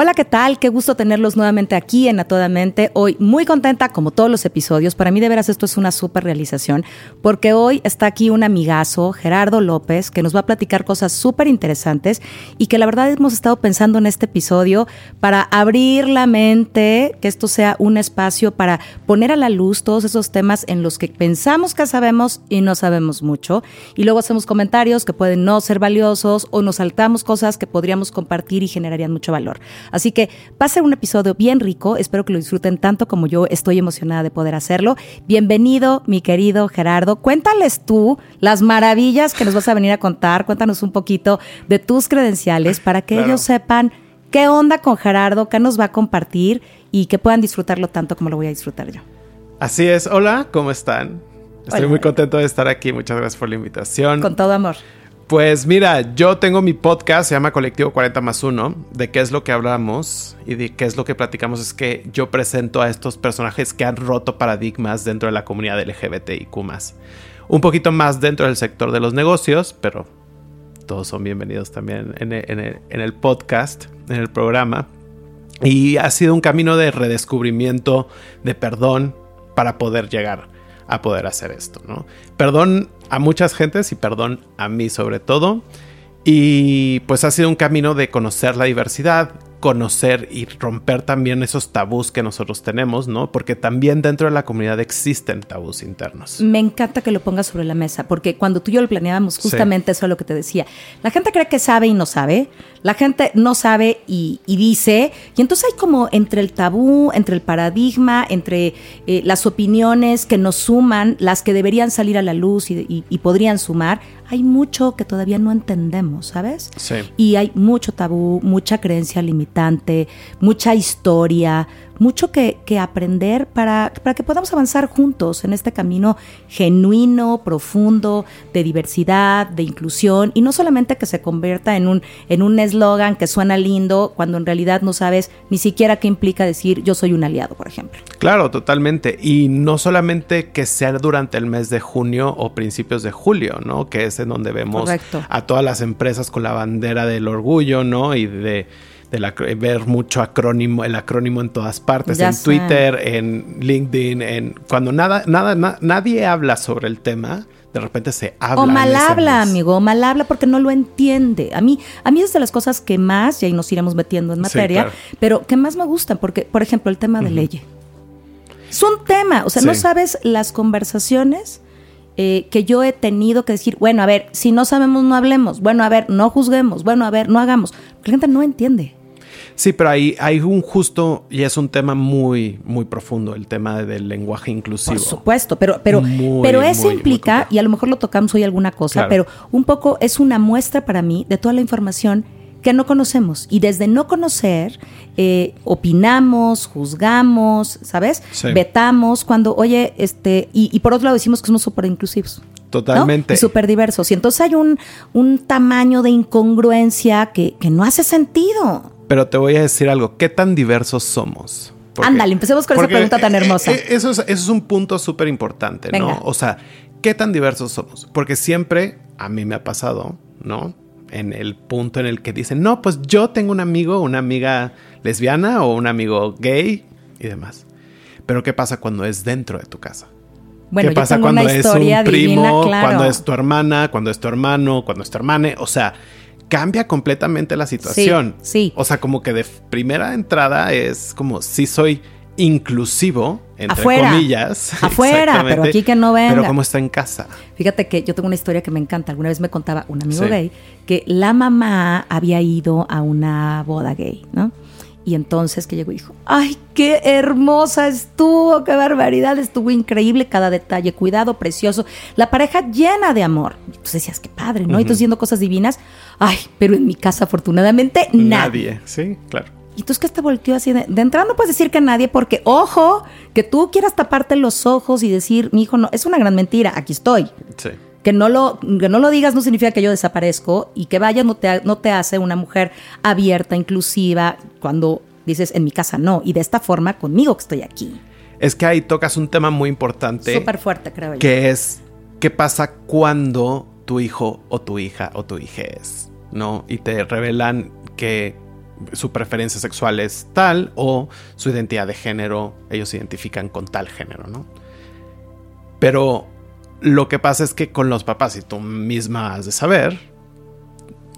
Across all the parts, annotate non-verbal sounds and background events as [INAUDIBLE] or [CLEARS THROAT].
Hola, ¿qué tal? Qué gusto tenerlos nuevamente aquí en A Toda Mente. Hoy muy contenta, como todos los episodios. Para mí, de veras, esto es una súper realización, porque hoy está aquí un amigazo, Gerardo López, que nos va a platicar cosas súper interesantes y que la verdad hemos estado pensando en este episodio para abrir la mente, que esto sea un espacio para poner a la luz todos esos temas en los que pensamos que sabemos y no sabemos mucho. Y luego hacemos comentarios que pueden no ser valiosos o nos saltamos cosas que podríamos compartir y generarían mucho valor. Así que va a ser un episodio bien rico. Espero que lo disfruten tanto como yo estoy emocionada de poder hacerlo. Bienvenido, mi querido Gerardo. Cuéntales tú las maravillas que nos vas a venir a contar. Cuéntanos un poquito de tus credenciales para que ellos sepan qué onda con Gerardo, qué nos va a compartir y que puedan disfrutarlo tanto como lo voy a disfrutar yo. Así es. Hola, ¿cómo están? Estoy muy contento de estar aquí. Muchas gracias por la invitación. Con todo amor. Pues mira, yo tengo mi podcast, se llama Colectivo 40 más 1, de qué es lo que hablamos y de qué es lo que platicamos es que yo presento a estos personajes que han roto paradigmas dentro de la comunidad LGBTIQ. Un poquito más dentro del sector de los negocios, pero todos son bienvenidos también en el, en el podcast, en el programa. Y ha sido un camino de redescubrimiento, de perdón, para poder llegar a poder hacer esto, ¿no? Perdón a muchas gentes y perdón a mí sobre todo. Y pues ha sido un camino de conocer la diversidad, conocer y romper también esos tabús que nosotros tenemos, ¿no? Porque también dentro de la comunidad existen tabús internos. Me encanta que lo pongas sobre la mesa, porque cuando tú y yo lo planeábamos, justamente eso es lo que te decía. La gente cree que sabe y no sabe, la gente no sabe y, dice, y entonces hay como entre el tabú, entre el paradigma, entre eh, las opiniones que nos suman, las que deberían salir a la luz y, y podrían sumar, hay mucho que todavía no entendemos, ¿sabes? Sí. Y hay mucho tabú, mucha creencia limitante, mucha historia, mucho que, que aprender para, para, que podamos avanzar juntos en este camino genuino, profundo, de diversidad, de inclusión, y no solamente que se convierta en un en un eslogan que suena lindo cuando en realidad no sabes ni siquiera qué implica decir yo soy un aliado, por ejemplo. Claro, totalmente. Y no solamente que sea durante el mes de junio o principios de julio, ¿no? Que es en donde vemos Correcto. a todas las empresas con la bandera del orgullo, ¿no? Y de de la, ver mucho acrónimo, el acrónimo en todas partes, Ya en sé. Twitter, en LinkedIn, en cuando nada, nada, na- nadie habla sobre el tema, de repente se habla. O mal habla, mes. amigo, o mal habla porque no lo entiende. A mí, a mí es de las cosas que más, y ahí nos iremos metiendo en Sí, materia, claro. pero que más me gustan, porque, por ejemplo, el tema de ley. Es un tema, o sea, no sabes las conversaciones eh, que yo he tenido que decir, bueno, a ver, si no sabemos, no hablemos, bueno, a ver, no juzguemos, bueno, a ver, no hagamos. La gente no entiende. Sí, pero hay, hay un justo, y es un tema muy, muy profundo, el tema del lenguaje inclusivo. Por supuesto, pero, pero, Muy, pero eso muy, implica, y a lo mejor lo tocamos hoy alguna cosa, Claro. pero un poco es una muestra para mí de toda la información que no conocemos. Y desde no conocer, eh, opinamos, juzgamos, ¿sabes? Sí. Vetamos cuando, oye, este, y, y por otro lado decimos que somos súper inclusivos. ¿no? Totalmente. Y súper diversos. Y entonces hay un, un tamaño de incongruencia que, que no hace sentido. Pero te voy a decir algo, ¿qué tan diversos somos? Ándale, empecemos con esa pregunta tan eh, hermosa. eh, Eso es, eso es un punto súper importante, Venga. ¿no? O sea, ¿qué tan diversos somos? Porque siempre a mí me ha pasado, ¿no? En el punto en el que dicen, no, pues yo tengo un amigo, una amiga lesbiana o un amigo gay y demás. Pero ¿qué pasa cuando es dentro de tu casa? Bueno, ¿Qué yo pasa tengo cuando una es un primo, claro. cuando es tu hermana, cuando es tu hermano, cuando es tu hermana? O sea, cambia completamente la situación. sí. O sea, como que de primera entrada es como si soy inclusivo, entre Afuera. comillas. [LAUGHS] Afuera, pero aquí que no venga. Pero como está en casa. Fíjate que yo tengo una historia que me encanta. Alguna vez me contaba un amigo Sí. gay que la mamá había ido a una boda gay, ¿no? Y entonces que llegó y dijo, ay, qué hermosa estuvo, qué barbaridad, estuvo increíble, cada detalle, cuidado, precioso. La pareja llena de amor. Tú decías, qué padre, ¿no? Y tú haciendo cosas divinas. Ay, pero en mi casa afortunadamente nadie. Sí, claro. Y tú es que te volteó así de, de entrada no puedes decir que nadie porque, ojo, que tú quieras taparte los ojos y decir, mi hijo no, es una gran mentira, aquí estoy. Sí. Que no, lo, que no lo digas no significa que yo desaparezco y que vayas no te, no te hace una mujer abierta, inclusiva, cuando dices en mi casa no. Y de esta forma conmigo que estoy aquí. Es que ahí tocas un tema muy importante. Súper fuerte, creo yo. Que es, ¿qué pasa cuando tu hijo o tu hija o tu hija es? ¿No? Y te revelan que su preferencia sexual es tal o su identidad de género, ellos se identifican con tal género, ¿no? Pero lo que pasa es que con los papás, y tú misma has de saber,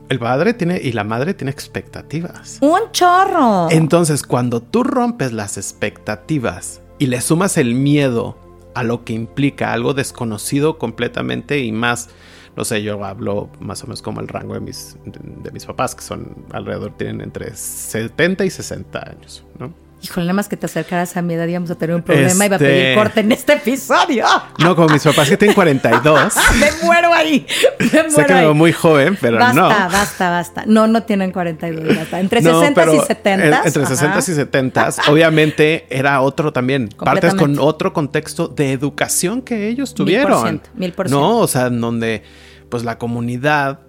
el padre tiene y la madre tiene expectativas. Un chorro. Entonces, cuando tú rompes las expectativas y le sumas el miedo a lo que implica algo desconocido completamente y más, no sé, yo hablo más o menos como el rango de mis, de, mis papás, que son alrededor, tienen entre 70 y 60 años, ¿no? Híjole, nada más que te acercaras a mi edad íbamos a tener un problema. Este... Iba a pedir corte en este episodio. [LAUGHS] No, como mis papás que tienen 42. [LAUGHS] me muero ahí. Me muero sé que me veo muy joven, pero basta, no. Basta, basta, basta. No, no tienen 42. Basta. Entre no, 60 y 70. Entre 60 y 70, obviamente era otro también. [LAUGHS] Partes con otro contexto de educación que ellos tuvieron. Mil por ciento. Mil por ciento. No, o sea, en donde pues la comunidad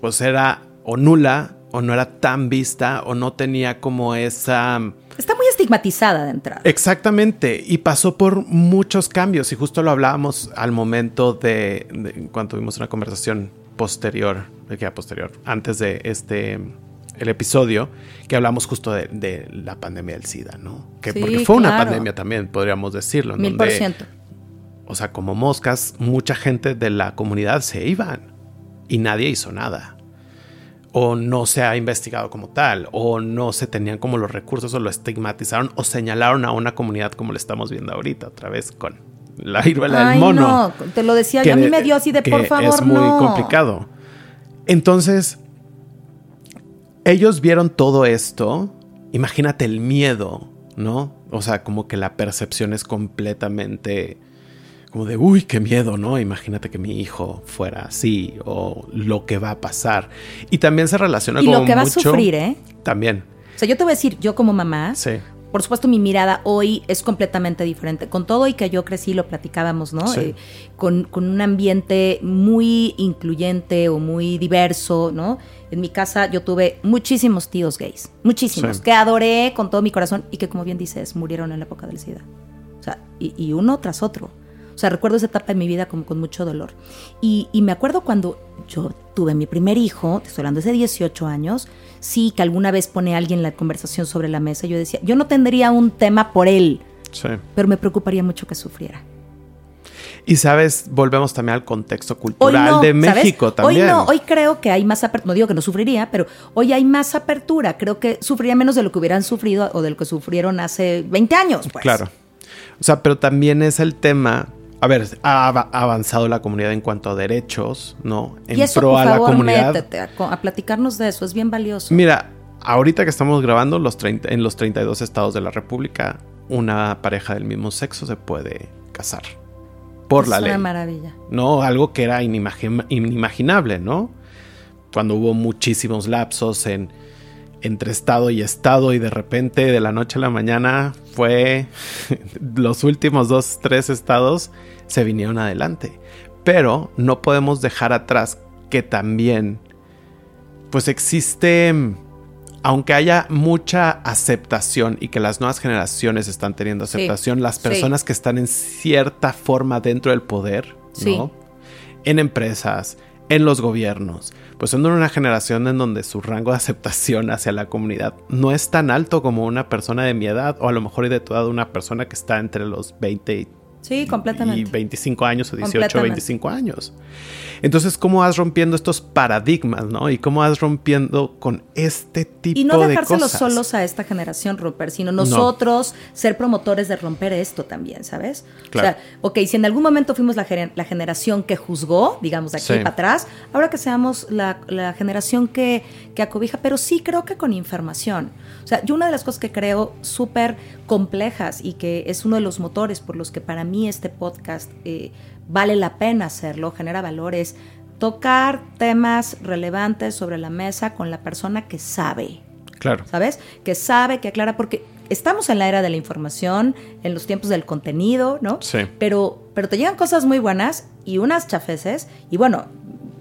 pues era o nula o no era tan vista o no tenía como esa... Está muy estigmatizada de entrada. Exactamente, y pasó por muchos cambios y justo lo hablábamos al momento de, de cuando tuvimos una conversación posterior, que posterior, antes de este el episodio, que hablamos justo de, de la pandemia del SIDA, ¿no? Que Sí, porque fue una pandemia también, podríamos decirlo. Mil por ciento. O sea, como moscas, mucha gente de la comunidad se iban y nadie hizo nada o no se ha investigado como tal, o no se tenían como los recursos, o lo estigmatizaron, o señalaron a una comunidad como lo estamos viendo ahorita, otra vez con la viruela Ay, del mono. no, te lo decía que yo. A mí me dio así de que por favor, Es muy no. complicado. Entonces, ellos vieron todo esto. Imagínate el miedo, ¿no? O sea, como que la percepción es completamente como de, uy, qué miedo, ¿no? Imagínate que mi hijo fuera así o lo que va a pasar. Y también se relaciona Y como lo que va a sufrir, ¿eh? También, O sea, yo te voy a decir, yo como mamá, sí. por supuesto mi mirada hoy es completamente diferente. Con todo y que yo crecí, lo platicábamos, ¿no? Sí. Eh, con, con un ambiente muy incluyente o muy diverso, ¿no? En mi casa yo tuve muchísimos tíos gays, muchísimos, Sí. que adoré con todo mi corazón y que como bien dices, murieron en la época del SIDA. O sea, y, y uno tras otro. O sea, recuerdo esa etapa de mi vida como con mucho dolor. Y, y me acuerdo cuando yo tuve mi primer hijo, te estoy hablando hace 18 años, sí, que alguna vez pone alguien la conversación sobre la mesa, yo decía, yo no tendría un tema por él, Sí. pero me preocuparía mucho que sufriera. Y sabes, volvemos también al contexto cultural no, de ¿sabes? México también. Hoy no, hoy creo que hay más apertura, no digo que no sufriría, pero hoy hay más apertura. Creo que sufriría menos de lo que hubieran sufrido o de lo que sufrieron hace 20 años. Pues. Claro. O sea, pero también es el tema. A ver, ha av- avanzado la comunidad en cuanto a derechos, ¿no? En Y eso, pro por a la favor, comunidad. métete a, a platicarnos de eso, es bien valioso. Mira, ahorita que estamos grabando los 30 en los 32 estados de la República, una pareja del mismo sexo se puede casar. Por es la una ley. maravilla. ¿no? Algo que era inimagi- inimaginable, ¿no? Cuando hubo muchísimos lapsos en, entre estado y estado y de repente de la noche a la mañana fue [LAUGHS] los últimos dos, tres estados se vinieron adelante. Pero no podemos dejar atrás que también pues existe aunque haya mucha aceptación y que las nuevas generaciones están teniendo Sí, aceptación, las sí. personas que están en cierta forma dentro del poder, Sí. ¿no? En empresas, en los gobiernos, pues son una generación en donde su rango de aceptación hacia la comunidad no es tan alto como una persona de mi edad o a lo mejor de tu una persona que está entre los 20 y Sí, completamente. y 25 años o 18 o Completamente. 25 años. Entonces, ¿cómo vas rompiendo estos paradigmas, no? Y cómo vas rompiendo con este tipo Y no de dejárselos cosas. solos a esta generación romper, sino nosotros ser promotores de romper esto también, ¿sabes? Claro. O sea, ok, si en algún momento fuimos la, gener- la generación que juzgó, digamos de aquí Sí. para atrás, ahora que seamos la, la generación que, que acobija, pero sí creo que con información. O sea, yo una de las cosas que creo súper complejas y que es uno de los motores por los que para mí este podcast eh, vale la pena hacerlo, genera valores, tocar temas relevantes sobre la mesa con la persona que sabe. Claro. ¿Sabes? Que sabe, que aclara, porque estamos en la era de la información, en los tiempos del contenido, ¿no? Sí. Pero, pero te llegan cosas muy buenas y unas chafeces. Y bueno,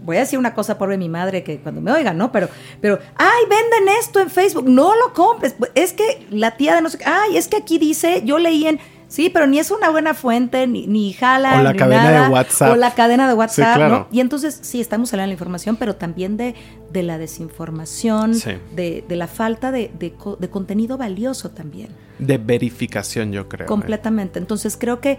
voy a decir una cosa pobre mi madre que cuando me oigan, ¿no? Pero, pero, ay, venden esto en Facebook, no lo compres. Es que la tía de no sé qué, ay, es que aquí dice, yo leí en. Sí, pero ni es una buena fuente, ni, ni jala. O la ni cadena nada, de WhatsApp. O la cadena de WhatsApp, claro. ¿no? Y entonces, sí, estamos hablando de la información, pero también de, de la desinformación, Sí. de, de la falta de, de de contenido valioso también. De verificación, yo creo. ¿eh? Completamente. Entonces creo que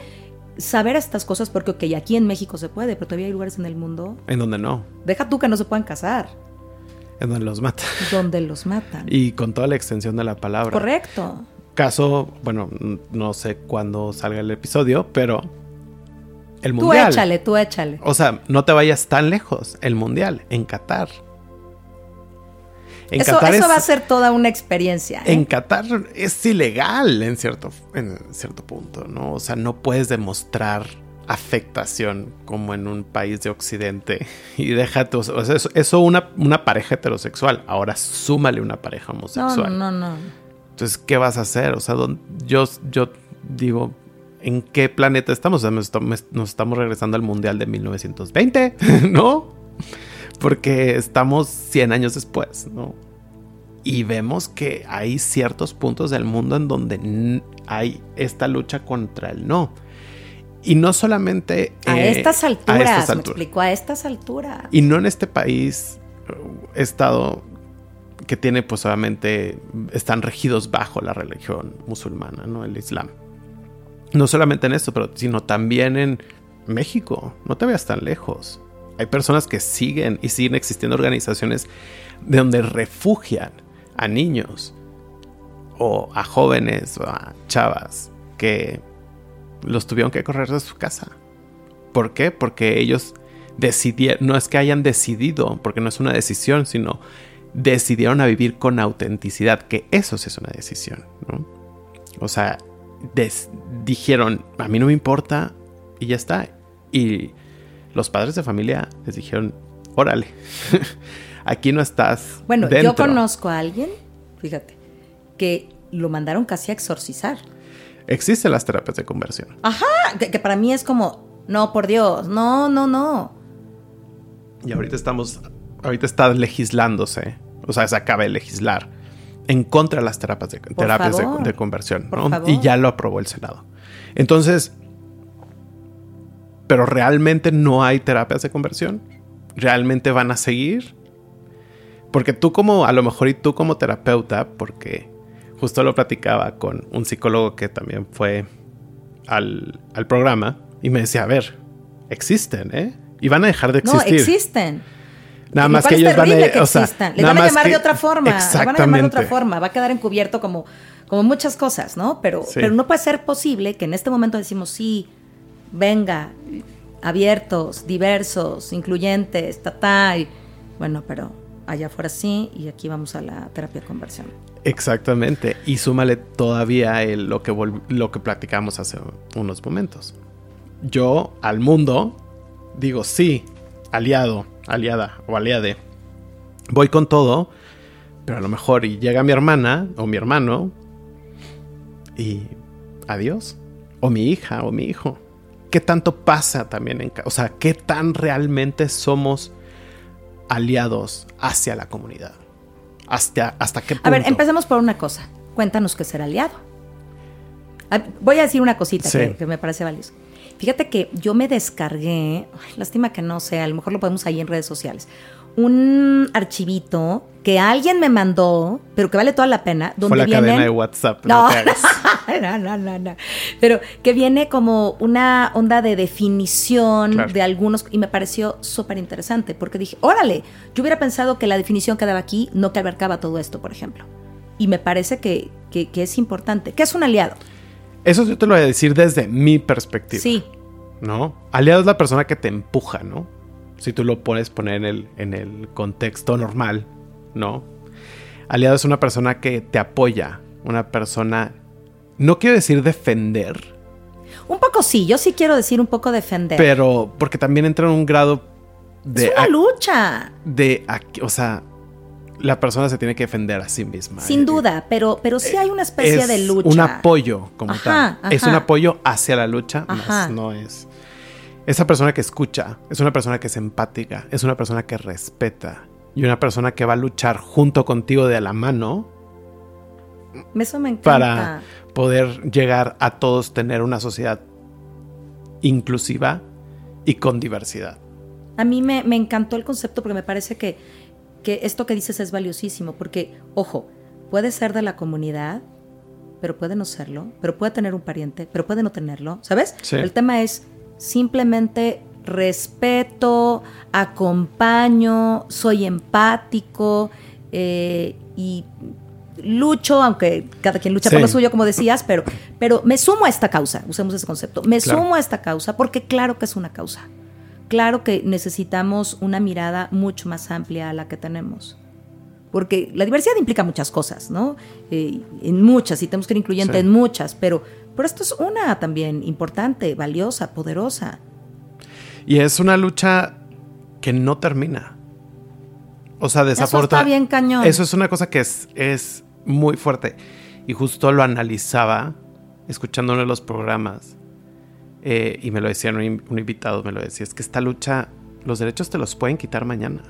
saber estas cosas, porque ok, aquí en México se puede, pero todavía hay lugares en el mundo. En donde no. Deja tú que no se puedan casar, En donde los matan. donde los matan. Y con toda la extensión de la palabra. Correcto. Caso, bueno, no sé cuándo salga el episodio, pero el Tú mundial. échale, tú échale. O sea, no te vayas tan lejos. El mundial, en Qatar. En Eso, Qatar eso es- va a ser toda una experiencia. ¿eh? En Qatar es ilegal en cierto, en cierto punto, ¿no? O sea, no puedes demostrar afectación como en un país de Occidente. [LAUGHS] Y déjate, o sea, eso, eso una, una pareja heterosexual. Ahora súmale una pareja no, homosexual. no, no, no. Entonces, ¿qué vas a hacer? O sea, ¿dónde- yo, yo digo, ¿en qué planeta estamos? O sea, nos estamos, regresando al Mundial de 1920, [LAUGHS] ¿no? Porque estamos 100 años después, ¿no? Y vemos que hay ciertos puntos del mundo en donde hay esta lucha contra el no. Y no solamente... A eh, estas a alturas, estas me alturas. explico, a estas alturas. Y no en este país, uh, estado que tiene pues obviamente, están regidos bajo la religión musulmana, ¿no? El Islam. No solamente en esto, pero sino también en México. No te veas tan lejos. Hay personas que siguen y siguen existiendo organizaciones de donde refugian a niños o a jóvenes o a chavas que los tuvieron que correr de su casa. ¿Por qué? Porque ellos decidieron, no es que hayan decidido, porque no es una decisión, sino decidieron a vivir con autenticidad, que eso sí es una decisión, ¿no? O sea, dijeron, a mí no me importa y ya está. Y los padres de familia les dijeron, órale, [LAUGHS] aquí no estás. Bueno, yo dentro". conozco a alguien, fíjate, que lo mandaron casi a exorcizar. Existen las terapias de conversión. Ajá, que, que para mí es como, no, por Dios, no, no, no. Y ahorita estamos, ahorita está legislándose, o sea, se acaba de legislar en contra de las terapias de, terapias de, favor. de conversión, ¿no? Y ya lo aprobó el Senado. Entonces, pero realmente no hay terapias de conversión. Realmente van a seguir. Porque tú como, a lo mejor y tú como terapeuta, porque justo lo platicaba con un psicólogo que también fue al, al programa y me decía, a ver, existen, ¿eh? Y van a dejar de No, existir. existen. Nada más que ellos van a, que o sea. Le van a llamar que- de otra forma. Le van a llamar de otra forma. Va a quedar encubierto como, como muchas cosas, ¿no? Pero, Sí. pero no puede ser posible que en este momento decimos, sí, venga, abiertos, diversos, incluyentes, ta, ta, y, bueno, pero allá afuera sí, y aquí vamos a la terapia de conversión. Exactamente. Y súmale todavía el- lo, que lo que platicamos hace unos momentos. Yo al mundo digo sí, aliado, aliada o aliade. Voy con todo, pero a lo mejor y llega mi hermana o mi hermano y adiós. O mi hija o mi hijo. ¿Qué tanto pasa también en... ca- O sea, ¿qué tan realmente somos aliados hacia la comunidad? ¿Hasta, hasta qué punto? A ver, empecemos por una cosa. Cuéntanos qué ser aliado. Voy a decir una cosita Sí. que, que me parece valiosa. Fíjate que yo me descargué, ay, lástima que no sé, a lo mejor lo podemos ahí en redes sociales, un archivito que alguien me mandó, pero que vale toda la pena, donde Fue la vienen... cadena de WhatsApp. No, No, te [LAUGHS] hagas. no, no, no, no. Pero que viene como una onda de definición Claro. de algunos y me pareció súper interesante porque dije, órale, yo hubiera pensado que la definición quedaba aquí, no que abarcaba todo esto, por ejemplo. Y me parece que, que- que es importante. ¿Qué es un aliado? Eso yo te lo voy a decir desde mi perspectiva. Sí, ¿No? Aliado es la persona que te empuja, ¿no? Si tú lo puedes poner en el, en el contexto normal, ¿no? Aliado es una persona que te apoya, una persona... No quiero decir defender, un poco sí, yo sí quiero decir un poco defender. pero porque también entra en un grado de... es una lucha. de o sea, la persona se tiene que defender a sí misma. Sin Eh, duda, pero, pero sí hay una especie es de lucha. Un apoyo como Ajá, tal. Es un apoyo hacia la lucha, más no es. Esa persona que escucha, es una persona que es empática, es una persona que respeta y una persona que va a luchar junto contigo de la mano Eso me encanta. para poder llegar a todos tener una sociedad inclusiva y con diversidad. A mí me, me encantó el concepto porque me parece que, que esto que dices es valiosísimo, porque, ojo, puede ser de la comunidad, pero puede no serlo, pero puede tener un pariente, pero puede no tenerlo, ¿sabes? Sí. El tema es simplemente respeto, acompaño, soy empático eh, y lucho, aunque cada quien lucha por Sí. lo suyo, como decías, pero, pero me sumo a esta causa, usemos ese concepto, me Claro. sumo a esta causa porque claro que es una causa. Claro que necesitamos una mirada mucho más amplia a la que tenemos. Porque la diversidad implica muchas cosas, ¿no? Eh, en muchas, y tenemos que ir incluyente Sí. en muchas, pero, pero esto es una también importante, valiosa, poderosa. Y es una lucha que no termina. O sea, desafortunadamente. está bien cañón. Eso es una cosa que es, es muy fuerte. Y justo lo analizaba escuchando uno de los programas. Eh, y me lo decía un, un invitado, me lo decía. Es que esta lucha, los derechos te los pueden quitar mañana.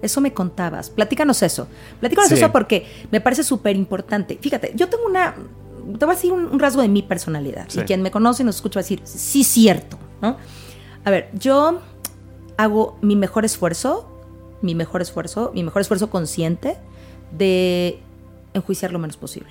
Eso me contabas. Platícanos eso. Platícanos Sí. eso porque me parece súper importante. Fíjate, yo tengo una. Te voy a decir un, un rasgo de mi personalidad. Sí. Y quien me conoce y nos escucha va a decir, sí, cierto. ¿no? A ver, yo hago mi mejor esfuerzo, mi mejor esfuerzo, mi mejor esfuerzo consciente de enjuiciar lo menos posible.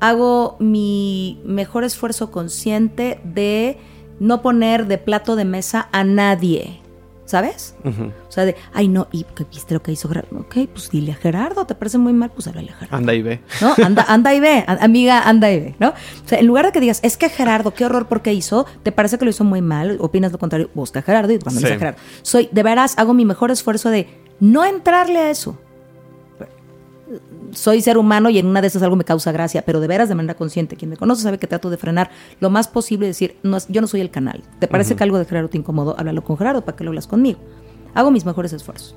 Hago mi mejor esfuerzo consciente de no poner de plato de mesa a nadie. ¿Sabes? O sea, de, ay, no, ¿y qué viste lo que hizo Gerardo? Ok, pues dile a Gerardo, ¿te parece muy mal? Pues háblale a Gerardo. Anda y ve. ¿No? Anda, anda y ve, amiga, anda y ve, ¿no? O sea, en lugar de que digas, es que Gerardo, qué horror porque hizo, ¿te parece que lo hizo muy mal? ¿Opinas lo contrario? Busca a Gerardo y cuando Sí. a Gerardo. Soy, de veras, hago mi mejor esfuerzo de no entrarle a eso. Soy ser humano y en una de esas algo me causa gracia, pero de veras de manera consciente. Quien me conoce sabe que trato de frenar lo más posible y decir, no, es- yo no soy el canal. ¿Te parece que algo de Gerardo te incomodó? Háblalo con Gerardo para que lo hablas conmigo. Hago mis mejores esfuerzos.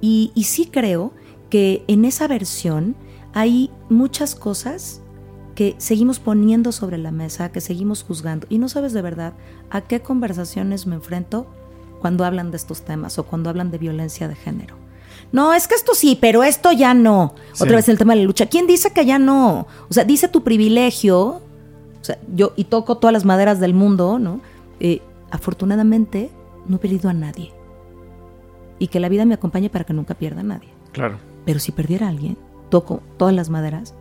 Y, y sí creo que en esa versión hay muchas cosas que seguimos poniendo sobre la mesa, que seguimos juzgando. Y no sabes de verdad a qué conversaciones me enfrento cuando hablan de estos temas o cuando hablan de violencia de género. No, es que esto sí, pero esto ya no. Sí. Otra vez el tema de la lucha. ¿Quién dice que ya no? O sea, dice tu privilegio. O sea, yo y toco todas las maderas del mundo, ¿no? Eh, afortunadamente no he perdido a nadie. Y que la vida me acompañe para que nunca pierda a nadie. Claro. Pero si perdiera a alguien, toco todas las maderas,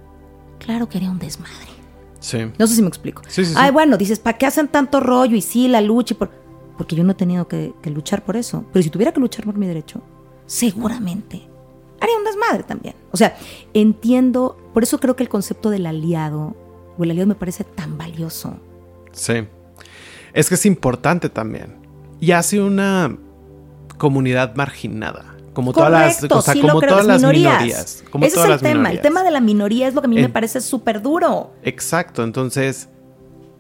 claro que haría un desmadre. Sí. No sé si me explico. Sí, sí. Ay, bueno, dices, ¿para qué hacen tanto rollo? Y sí, la lucha y por... Porque yo no he tenido que, que luchar por eso. Pero si tuviera que luchar por mi derecho, seguramente haría un desmadre también. O sea, entiendo, por eso creo que el concepto del aliado, o el aliado me parece tan valioso. Sí. Es que es importante también. Y hace una comunidad marginada. Como todas las, o sea, sí como creo, todas las minorías. minorías. Como Ese todas es el tema. minorías. El tema de la minoría es lo que a mí me parece súper duro. Exacto, entonces,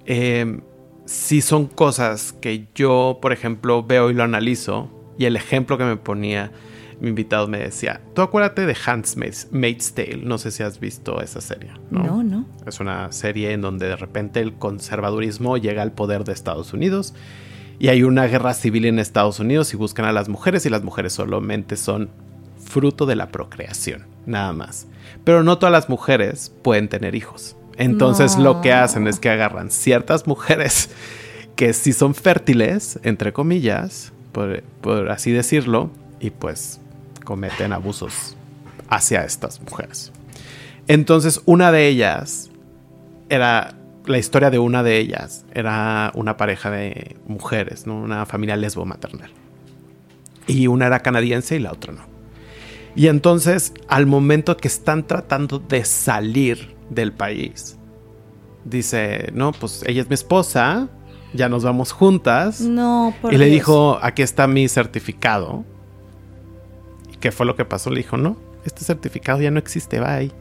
eh, si son cosas que yo, por ejemplo, veo y lo analizo, y el ejemplo que me ponía mi invitado me decía, tú acuérdate de Handmaid's Tale, no sé si has visto esa serie. No, No, no. Es una serie en donde de repente el conservadurismo llega al poder de Estados Unidos y hay una guerra civil en Estados Unidos y buscan a las mujeres y las mujeres solamente son fruto de la procreación, nada más. Pero no todas las mujeres pueden tener hijos. Entonces No. lo que hacen es que agarran ciertas mujeres [LAUGHS] que sí son fértiles, entre comillas, por, por así decirlo, y pues cometen abusos hacia estas mujeres. Entonces una de ellas era la historia de una de ellas era una pareja de mujeres, ¿no? una familia lesbo maternal. Y una era canadiense y la otra no. Y entonces, al momento que están tratando de salir del país, dice, no, pues ella es mi esposa, ya nos vamos juntas. No, por y le dijo, aquí está mi certificado. ¿Y qué fue lo que pasó? Le dijo, no, este certificado ya no existe, bye.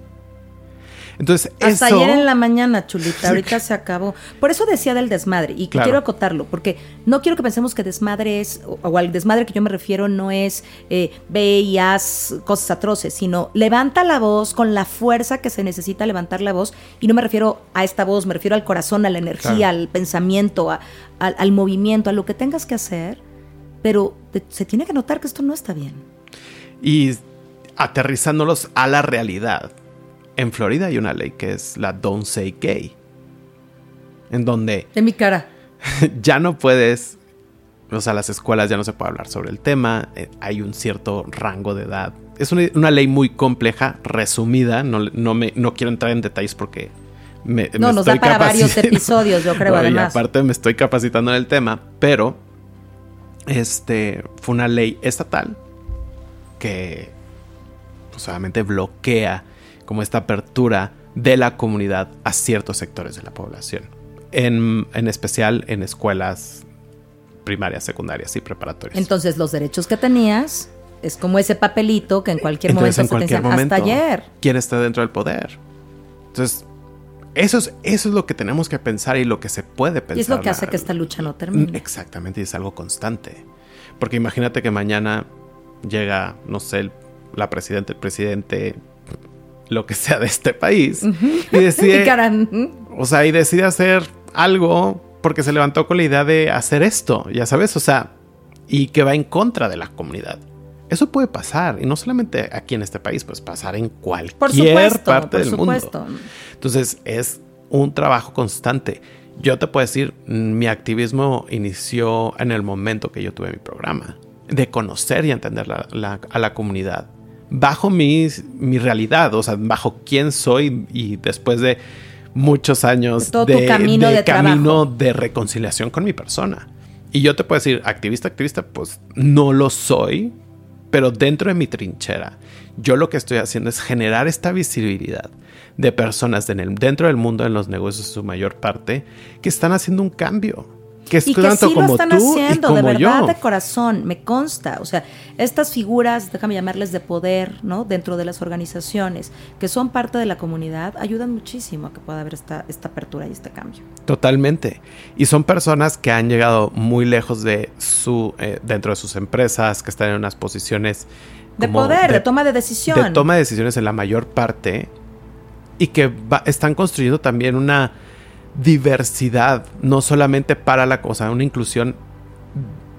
Entonces, Hasta eso... ayer en la mañana, chulita, [LAUGHS] ahorita se acabó. Por eso decía del desmadre, y que Claro. quiero acotarlo, porque no quiero que pensemos que desmadre es, o, o al desmadre que yo me refiero no es eh, ve y haz cosas atroces, sino levanta la voz con la fuerza que se necesita levantar la voz, y no me refiero a esta voz, me refiero al corazón, a la energía, Claro. al pensamiento, a- al, al movimiento, a lo que tengas que hacer, pero te- se tiene que notar que esto no está bien. Y aterrizándolos a la realidad. En Florida hay una ley que es la Don't Say Gay, en donde En mi cara. [LAUGHS] ya no puedes, o sea, las escuelas ya no se puede hablar sobre el tema, eh, hay un cierto rango de edad. Es una, una ley muy compleja, resumida, no, no, me, no quiero entrar en detalles porque me, No, me nos da para varios episodios, yo creo, [LAUGHS] No, y además. aparte me estoy capacitando en el tema, pero este fue una ley estatal que pues, obviamente bloquea como esta apertura de la comunidad a ciertos sectores de la población. En, en especial en escuelas primarias, secundarias y preparatorias. Entonces, los derechos que tenías es como ese papelito que en cualquier Entonces, momento se te hasta ayer. ¿Quién está dentro del poder? Entonces, eso es, eso es lo que tenemos que pensar y lo que se puede pensar. Y es lo que hace la- que esta lucha no termine. Exactamente, y es algo constante. Porque imagínate que mañana llega, no sé, el- la presidenta, el presidente, lo que sea de este país, y decide, [LAUGHS] Y o sea, y decide hacer algo porque se levantó con la idea de hacer esto, ya sabes, o sea, y que va en contra de la comunidad. Eso puede pasar, y no solamente aquí en este país, pues pasar en cualquier por supuesto, parte por del supuesto. mundo. Entonces es un trabajo constante. Yo te puedo decir, mi activismo inició en el momento que yo tuve mi programa, de conocer y entender la- la- a la comunidad, bajo mi, mi realidad, o sea, bajo quién soy y después de muchos años De todo camino de camino de reconciliación con mi persona. Y yo te puedo decir, activista, activista, pues no lo soy, pero dentro de mi trinchera, yo lo que estoy haciendo es generar esta visibilidad de personas en el- dentro del mundo de los negocios, su mayor parte, que están haciendo un cambio. Que es Y que tanto sí lo están tú haciendo, y de verdad, yo. de corazón, me consta. O sea, estas figuras, déjame llamarles de poder, ¿no? Dentro de las organizaciones, que son parte de la comunidad, ayudan muchísimo a que pueda haber esta, esta apertura y este cambio. Totalmente. Y son personas que han llegado muy lejos de su, eh, dentro de sus empresas, que están en unas posiciones De poder, de, toma de decisión. de toma de decisiones en la mayor parte y que va- están construyendo también una diversidad, no solamente para la cosa, una inclusión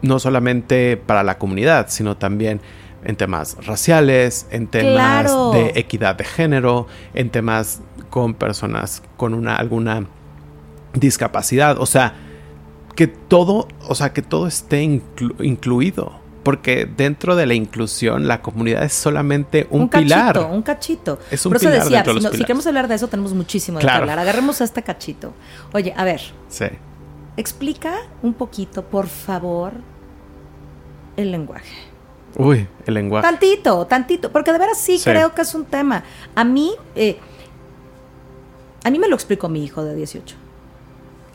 no solamente para la comunidad, sino también en temas raciales, en temas Claro. de equidad de género, en temas con personas con una alguna discapacidad, o sea, que todo, o sea, que todo esté inclu- incluido, porque dentro de la inclusión la comunidad es solamente un, pilar. cachito, un cachito. Es un Por eso pilar decía, si, no- queremos hablar de eso, tenemos muchísimo de Claro. hablar. Agarremos a este cachito. Oye, a ver, Sí. explica un poquito, por favor, el lenguaje. Uy, el lenguaje. Tantito, tantito, porque de veras sí, Sí. creo que es un tema. A mí, eh, a mí me lo explicó mi hijo de 18.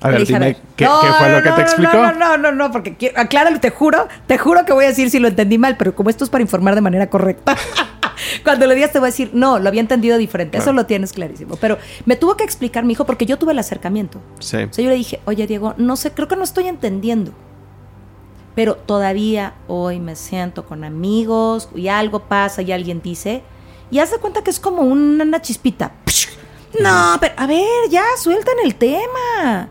A ver, dime ¿qué, no, qué fue no, lo que no, te no, explicó. No, no, no, no, porque quiero, acláralo, te juro, te juro que voy a decir si lo entendí mal, pero como esto es para informar de manera correcta. [LAUGHS] Cuando le digas te voy a decir, no, lo había entendido diferente, eso lo tienes clarísimo. Pero me tuvo que explicar mi hijo porque yo tuve el acercamiento. Sí. O sea, yo le dije, oye Diego, no sé, creo que no estoy entendiendo. Pero todavía hoy me siento con amigos y algo pasa y alguien dice, y haz de cuenta que es como una chispita. [LAUGHS] No, pero a ver, ya, sueltan el tema.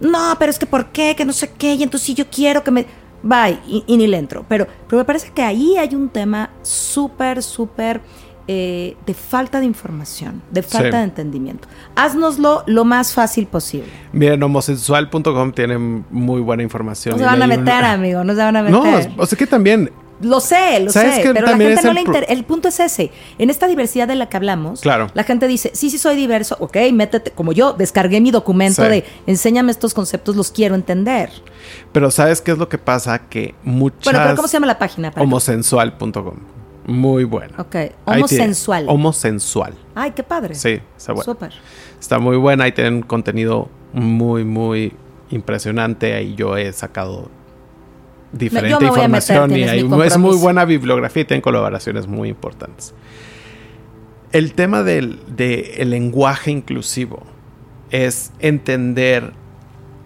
No, pero es que ¿por qué? Que no sé qué, y entonces sí yo quiero que me... Bye, y, y ni le entro. Pero, pero me parece que ahí hay un tema súper, súper eh, de falta de información, de falta Sí. de entendimiento. Haznoslo lo más fácil posible. Miren, homosensual.com tiene muy buena información. No se van a meter, una- amigo, no se van a No, meter. o sea que también, Lo sé, lo ¿Sabes sé, pero la gente no le pro- inter- El punto es ese. En esta diversidad de la que hablamos, Claro. la gente dice, sí, sí soy diverso, ok, métete, como yo, descargué mi documento Sí. de enséñame estos conceptos, los quiero entender. pero ¿sabes qué es lo que pasa? Que muchas... Bueno, pero ¿cómo se llama la página? Homosensual.com. Muy buena. Ok, Ahí homosensual. Homosensual. Ay, qué padre. Sí, está buena. Súper. Está muy buena y tienen contenido muy, muy impresionante. Ahí yo he sacado diferente me meter, información y hay, es muy buena bibliografía y tienen colaboraciones muy importantes. el tema del de el lenguaje inclusivo es entender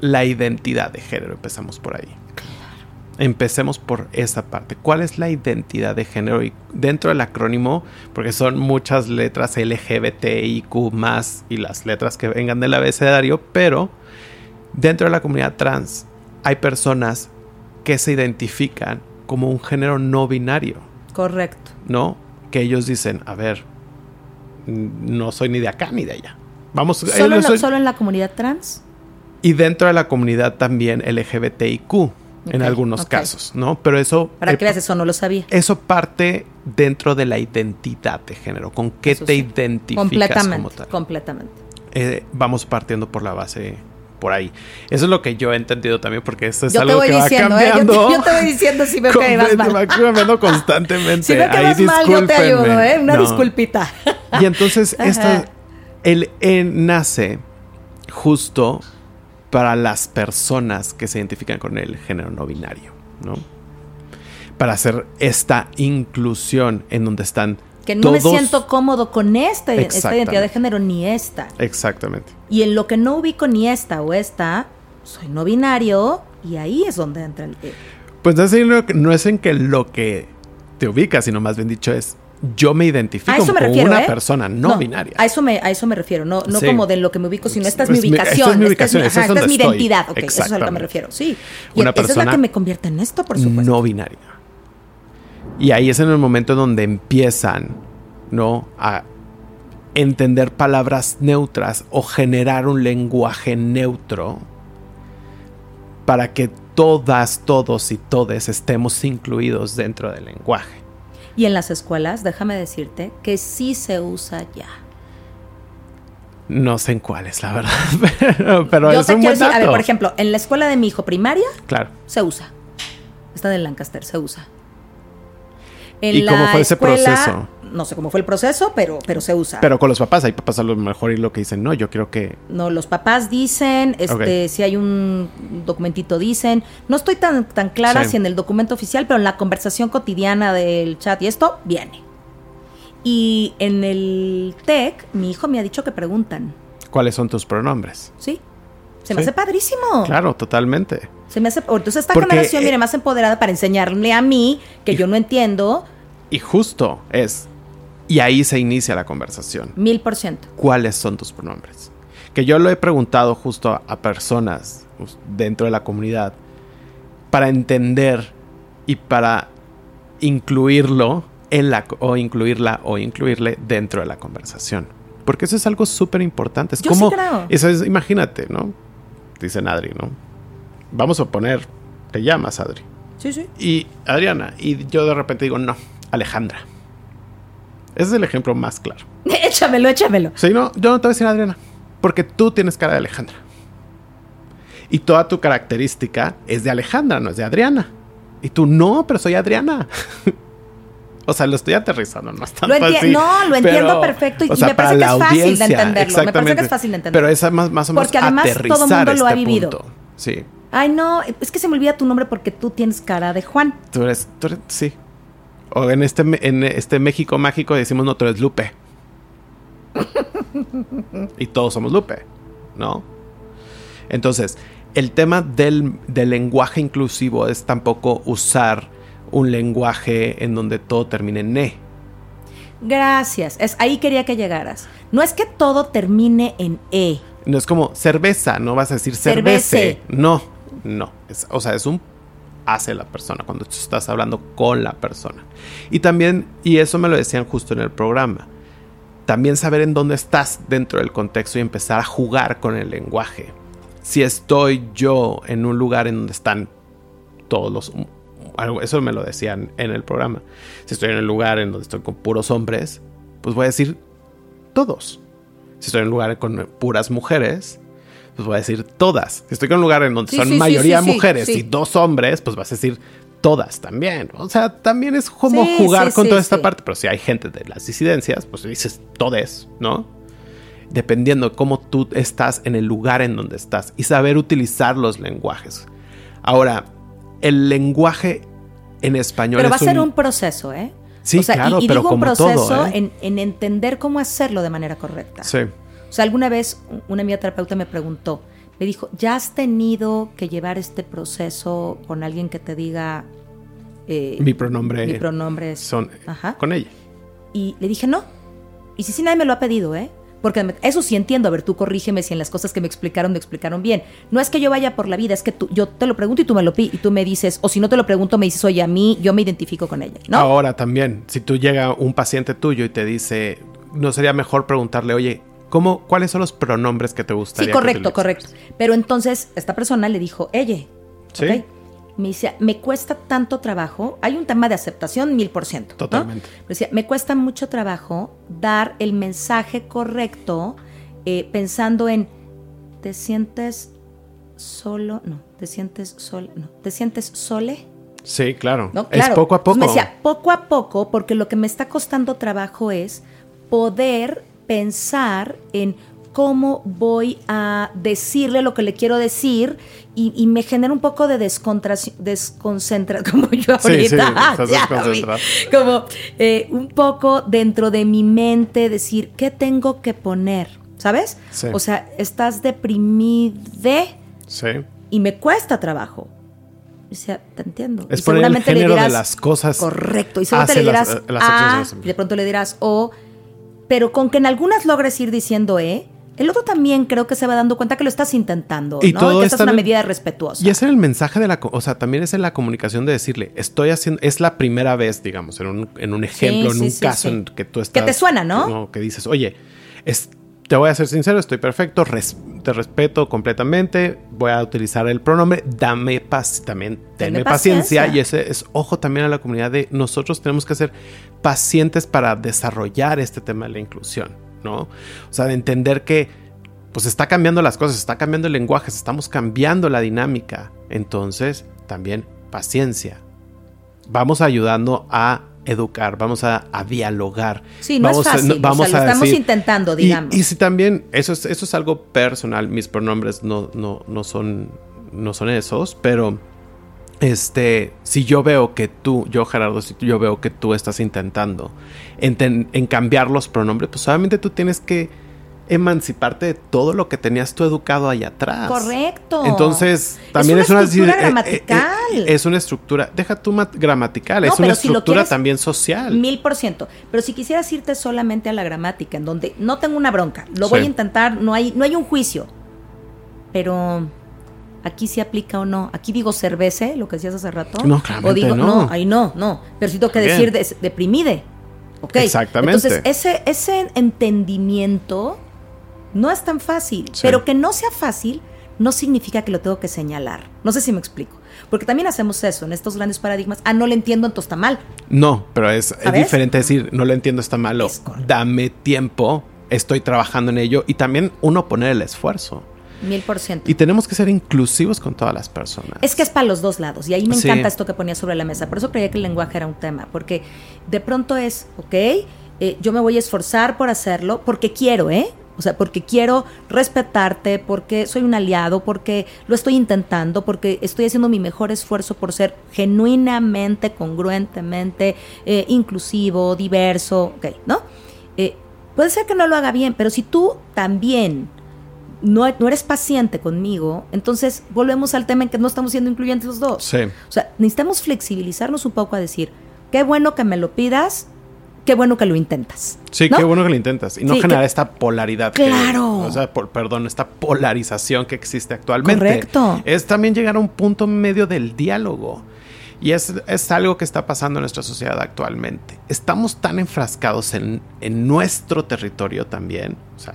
la identidad de género. Empezamos por ahí. Empecemos por esa parte. ¿Cuál es la identidad de género? Y dentro del acrónimo, porque son muchas letras LGBTIQ más y las letras que vengan del abecedario, pero dentro de la comunidad trans hay personas que se identifican como un género no binario. Correcto. ¿No? Que ellos dicen, a ver, no soy ni de acá ni de allá. Vamos, ¿Solo, en la, ¿solo en la comunidad trans? Y dentro de la comunidad también LGBTIQ en algunos casos, ¿no? Pero eso... Para que veas, eso no lo sabía. Eso parte dentro de la identidad de género, con qué te identificas completamente, como tal. Completamente. Eh, vamos partiendo por la base por ahí. Eso es lo que yo he entendido también, porque esto es algo que va cambiando. ¿eh? Yo, te, voy diciendo si veo que vas mal. Va cambiando constantemente. [LAUGHS] si veo que vas mal, yo te ayudo, ¿eh? Una disculpita. Y entonces, [LAUGHS] esta, el E nace justo para las personas que se identifican con el género no binario, ¿no? Para hacer esta inclusión en donde están que no me siento cómodo con esta, esta, identidad de género ni esta. Exactamente. Y en lo que no ubico ni esta o esta, soy no binario y ahí es donde entra el... Pues no es en que lo que te ubica, sino más bien dicho es yo me identifico como una ¿eh? persona no, binaria. A eso me, a eso me refiero, no, no como de lo que me ubico, sino esta es mi ubicación. Esta es mi ubicación, esta es, mi identidad. Okay, eso es a lo que me refiero, sí. Y una persona es la que me convierte en esto, por supuesto. No binaria. Y ahí es en el momento donde empiezan, ¿no? A entender palabras neutras o generar un lenguaje neutro para que todas, todos y todes estemos incluidos dentro del lenguaje. Y en las escuelas, déjame decirte que sí se usa ya. No sé en cuáles, la verdad. [LAUGHS] Pero, es un buen a ver, por ejemplo, en la escuela de mi hijo primaria, claro. se usa. Está en Lancaster, se usa. ¿Y cómo fue ese proceso? no sé cómo fue el proceso, pero, pero se usa. Pero con los papás, hay papás a lo mejor y lo que dicen, no, yo quiero que... No, los papás dicen, este, si hay un documentito dicen, no estoy tan, tan clara si en el documento oficial, pero en la conversación cotidiana del chat y esto, viene. Y en el TEC, mi hijo me ha dicho que preguntan. ¿Cuáles son tus pronombres? Sí. Se me hace padrísimo. Claro, totalmente. Se me hace. Entonces, esta generación viene eh, más empoderada para enseñarle a mí, que yo no entiendo. Y justo es. Y ahí se inicia la conversación. Mil por ciento. ¿Cuáles son tus pronombres? Que yo lo he preguntado justo a personas dentro de la comunidad para entender y para incluirlo en la o incluirla o incluirle dentro de la conversación. Porque eso es algo súper importante. Es como eso es, imagínate, ¿no? Dice Adri, ¿no? Vamos a poner, te llamas Adri. Sí, sí. Y Adriana, y yo de repente digo, no, Alejandra. Ese es el ejemplo más claro. [LAUGHS] échamelo, échamelo. Sí, no, yo no te voy a decir Adriana. Porque tú tienes cara de Alejandra. Y toda tu característica es de Alejandra, no es de Adriana. Y tú, no, pero soy Adriana. [LAUGHS] o sea, lo estoy aterrizando, no es tan fácil. No, lo entiendo perfecto y, me parece que es fácil de entenderlo. Me parece que es fácil de entenderlo. Pero es más, más o menos Porque además todo el mundo lo ha este vivido. Punto. Sí. Ay, no, es que se me olvida tu nombre porque tú tienes cara de Juan. Tú eres, tú eres sí, o en este, en este México mágico decimos, no, tú eres Lupe. [LAUGHS] y todos somos Lupe, ¿no? Entonces, el tema del, lenguaje inclusivo es tampoco usar un lenguaje en donde todo termine en ne. Gracias. Es, ahí quería que llegaras. No es que todo termine en e. No es como cerveza, no vas a decir cerveza. No, no. o sea, es un hace la persona, cuando estás hablando con la persona. Y también, y eso me lo decían justo en el programa, también saber en dónde estás dentro del contexto y empezar a jugar con el lenguaje. Si estoy yo en un lugar en donde están todos los... Eso me lo decían en el programa. Si estoy en un lugar en donde estoy con puros hombres, pues voy a decir todos. Si estoy en un lugar con puras mujeres, pues voy a decir todas. Si estoy en un lugar en donde son mayoría mujeres y dos hombres, pues vas a decir todas también. O sea, también es como jugar con toda esta parte, pero si hay gente de las disidencias, pues dices todes, ¿no? Dependiendo de cómo tú estás en el lugar en donde estás y saber utilizar los lenguajes. Ahora, el lenguaje en español Pero va a ser un proceso, ¿eh? Sí, o sea, claro, y, y pero digo un como proceso todo, ¿eh? en, en entender cómo hacerlo de manera correcta. Sí. O sea, alguna vez una amiga terapeuta me preguntó, me dijo, ¿ya has tenido que llevar este proceso con alguien que te diga... eh, Mi pronombre. Mi pronombre es... Son Ajá. con ella. Y le dije, no. Y si sí, nadie me lo ha pedido, ¿eh? Porque eso sí entiendo. A ver, tú corrígeme si en las cosas que me explicaron me explicaron bien. No es que yo vaya por la vida, es que tú, yo te lo pregunto y tú me lo pi y tú me dices, o si no te lo pregunto, me dices, oye, a mí, yo me identifico con ella, ¿no? Ahora también, si tú llega un paciente tuyo y te dice, no sería mejor preguntarle, oye, ¿cómo, ¿cuáles son los pronombres que te gustaría? Sí, correcto, utilices?" correcto. Pero entonces esta persona le dijo, ella. Me dice, me cuesta tanto trabajo. Hay un tema de aceptación, mil por ciento. ¿no? Totalmente. Me decía, me cuesta mucho trabajo dar el mensaje correcto eh, pensando en, ¿te sientes solo? No, ¿te sientes sol? No, ¿te sientes sole? Sí, claro. ¿no? Es poco a poco. Me decía, poco a poco, porque lo que me está costando trabajo es poder pensar en cómo voy a decirle lo que le quiero decir y, y me genera un poco de desconcentra, [LAUGHS] como yo Sí, ahorita. sí, [LAUGHS] Ya, desconcentrado. Como eh, un poco dentro de mi mente decir, ¿qué tengo que poner? ¿Sabes? Sí. O sea, estás deprimida Sí. y me cuesta trabajo. O sea, te entiendo. Es Y el le género de dirás, las cosas. Correcto. Y seguramente le dirás las acciones A, de y pronto le dirás O, pero con que en algunas logres ir diciendo E, el otro también creo que se va dando cuenta que lo estás intentando, Y ¿no? todo que esta es una medida respetuosa. Y ese es el mensaje de la, o sea, también es en la comunicación de decirle, estoy haciendo, es la primera vez, digamos, en un, en un ejemplo, Sí, en sí, un sí, caso en que tú estás. Que te suena, ¿no? Que dices, oye, es- te voy a ser sincero, estoy perfecto, res- te respeto completamente, voy a utilizar el pronombre, dame paz, también tenme paciencia. paciencia. Y ese es, ojo también a la comunidad de nosotros tenemos que ser pacientes para desarrollar este tema de la inclusión, ¿no? O sea, de entender que pues está cambiando las cosas, está cambiando el lenguaje, estamos cambiando la dinámica. Entonces, también paciencia. Vamos ayudando a educar, vamos a, a dialogar. Sí, no vamos es a- fácil. vamos o sea, lo a estamos decir- intentando, y- digamos. Y, si también, eso es, eso es algo personal, mis pronombres no, no, no, son, no son esos, pero este, si yo veo que tú, yo Gerardo, si yo veo que tú estás intentando en, cambiar los pronombres, pues obviamente tú tienes que emanciparte de todo lo que tenías tú educado ahí atrás. Correcto. Entonces, también Es es una una, estructura eh, eh, gramatical. eh, es una estructura, deja tú mat- gramatical, No, es una si estructura quieres- también social. Mil por ciento. Pero si quisieras irte solamente a la gramática, en donde no tengo una bronca, lo voy a intentar, no hay, no hay un juicio. Pero aquí se aplica o no. Aquí digo cervece, lo que decías hace rato. No, claramente O digo, no. no, ahí no, no. Pero si tengo que Bien. decir des- deprimide. Ok. Exactamente. Entonces, ese, ese entendimiento no es tan fácil. Sí. Pero que no sea fácil no significa que lo tengo que señalar. No sé si me explico. Porque también hacemos eso en estos grandes paradigmas. Ah, no le entiendo, entonces está mal. No, pero es, es diferente decir, no lo entiendo, está malo. Dame tiempo, estoy trabajando en ello y también uno poner el esfuerzo. Mil por ciento. Y tenemos que ser inclusivos con todas las personas. Es que es para los dos lados. Y ahí me Sí. encanta esto que ponía sobre la mesa. Por eso creía que el lenguaje era un tema. Porque de pronto es, ok, eh, yo me voy a esforzar por hacerlo porque quiero, ¿eh? O sea, porque quiero respetarte, porque soy un aliado, porque lo estoy intentando, porque estoy haciendo mi mejor esfuerzo por ser genuinamente, congruentemente, eh, inclusivo, diverso, ok, ¿no? Eh, puede ser que no lo haga bien, pero si tú también no, no eres paciente conmigo, entonces volvemos al tema en que no estamos siendo incluyentes los dos. Sí. O sea, necesitamos flexibilizarnos un poco a decir, qué bueno que me lo pidas, qué bueno que lo intentas. Sí, ¿no? qué bueno que lo intentas. Y no Sí, generar que- esta polaridad. que- Claro. o sea, por- perdón, esta polarización que existe actualmente. Correcto. Es también llegar a un punto medio del diálogo. Y es, es algo que está pasando en nuestra sociedad actualmente. Estamos tan enfrascados en, en nuestro territorio también. O sea,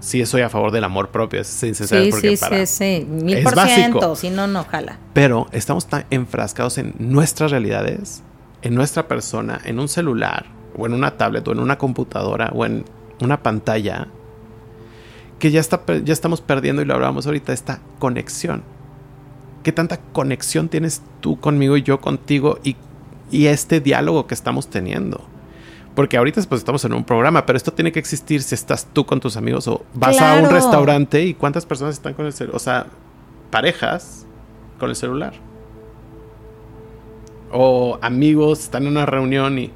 sí estoy a favor del amor propio, es sincero Sí, porque sí, para- sí, sí, mil es por ciento, si no, no, jala. Pero estamos tan enfrascados en nuestras realidades, en nuestra persona, en un celular, o en una tablet, o en una computadora, o en una pantalla, que ya, está, ya estamos perdiendo, y lo hablábamos ahorita, esta conexión. ¿Qué tanta conexión tienes tú conmigo y yo contigo y, y este diálogo que estamos teniendo? Porque ahorita pues estamos en un programa, pero esto tiene que existir si estás tú con tus amigos o vas a un restaurante y cuántas personas están con el celular, o sea, parejas con el celular. O amigos están en una reunión y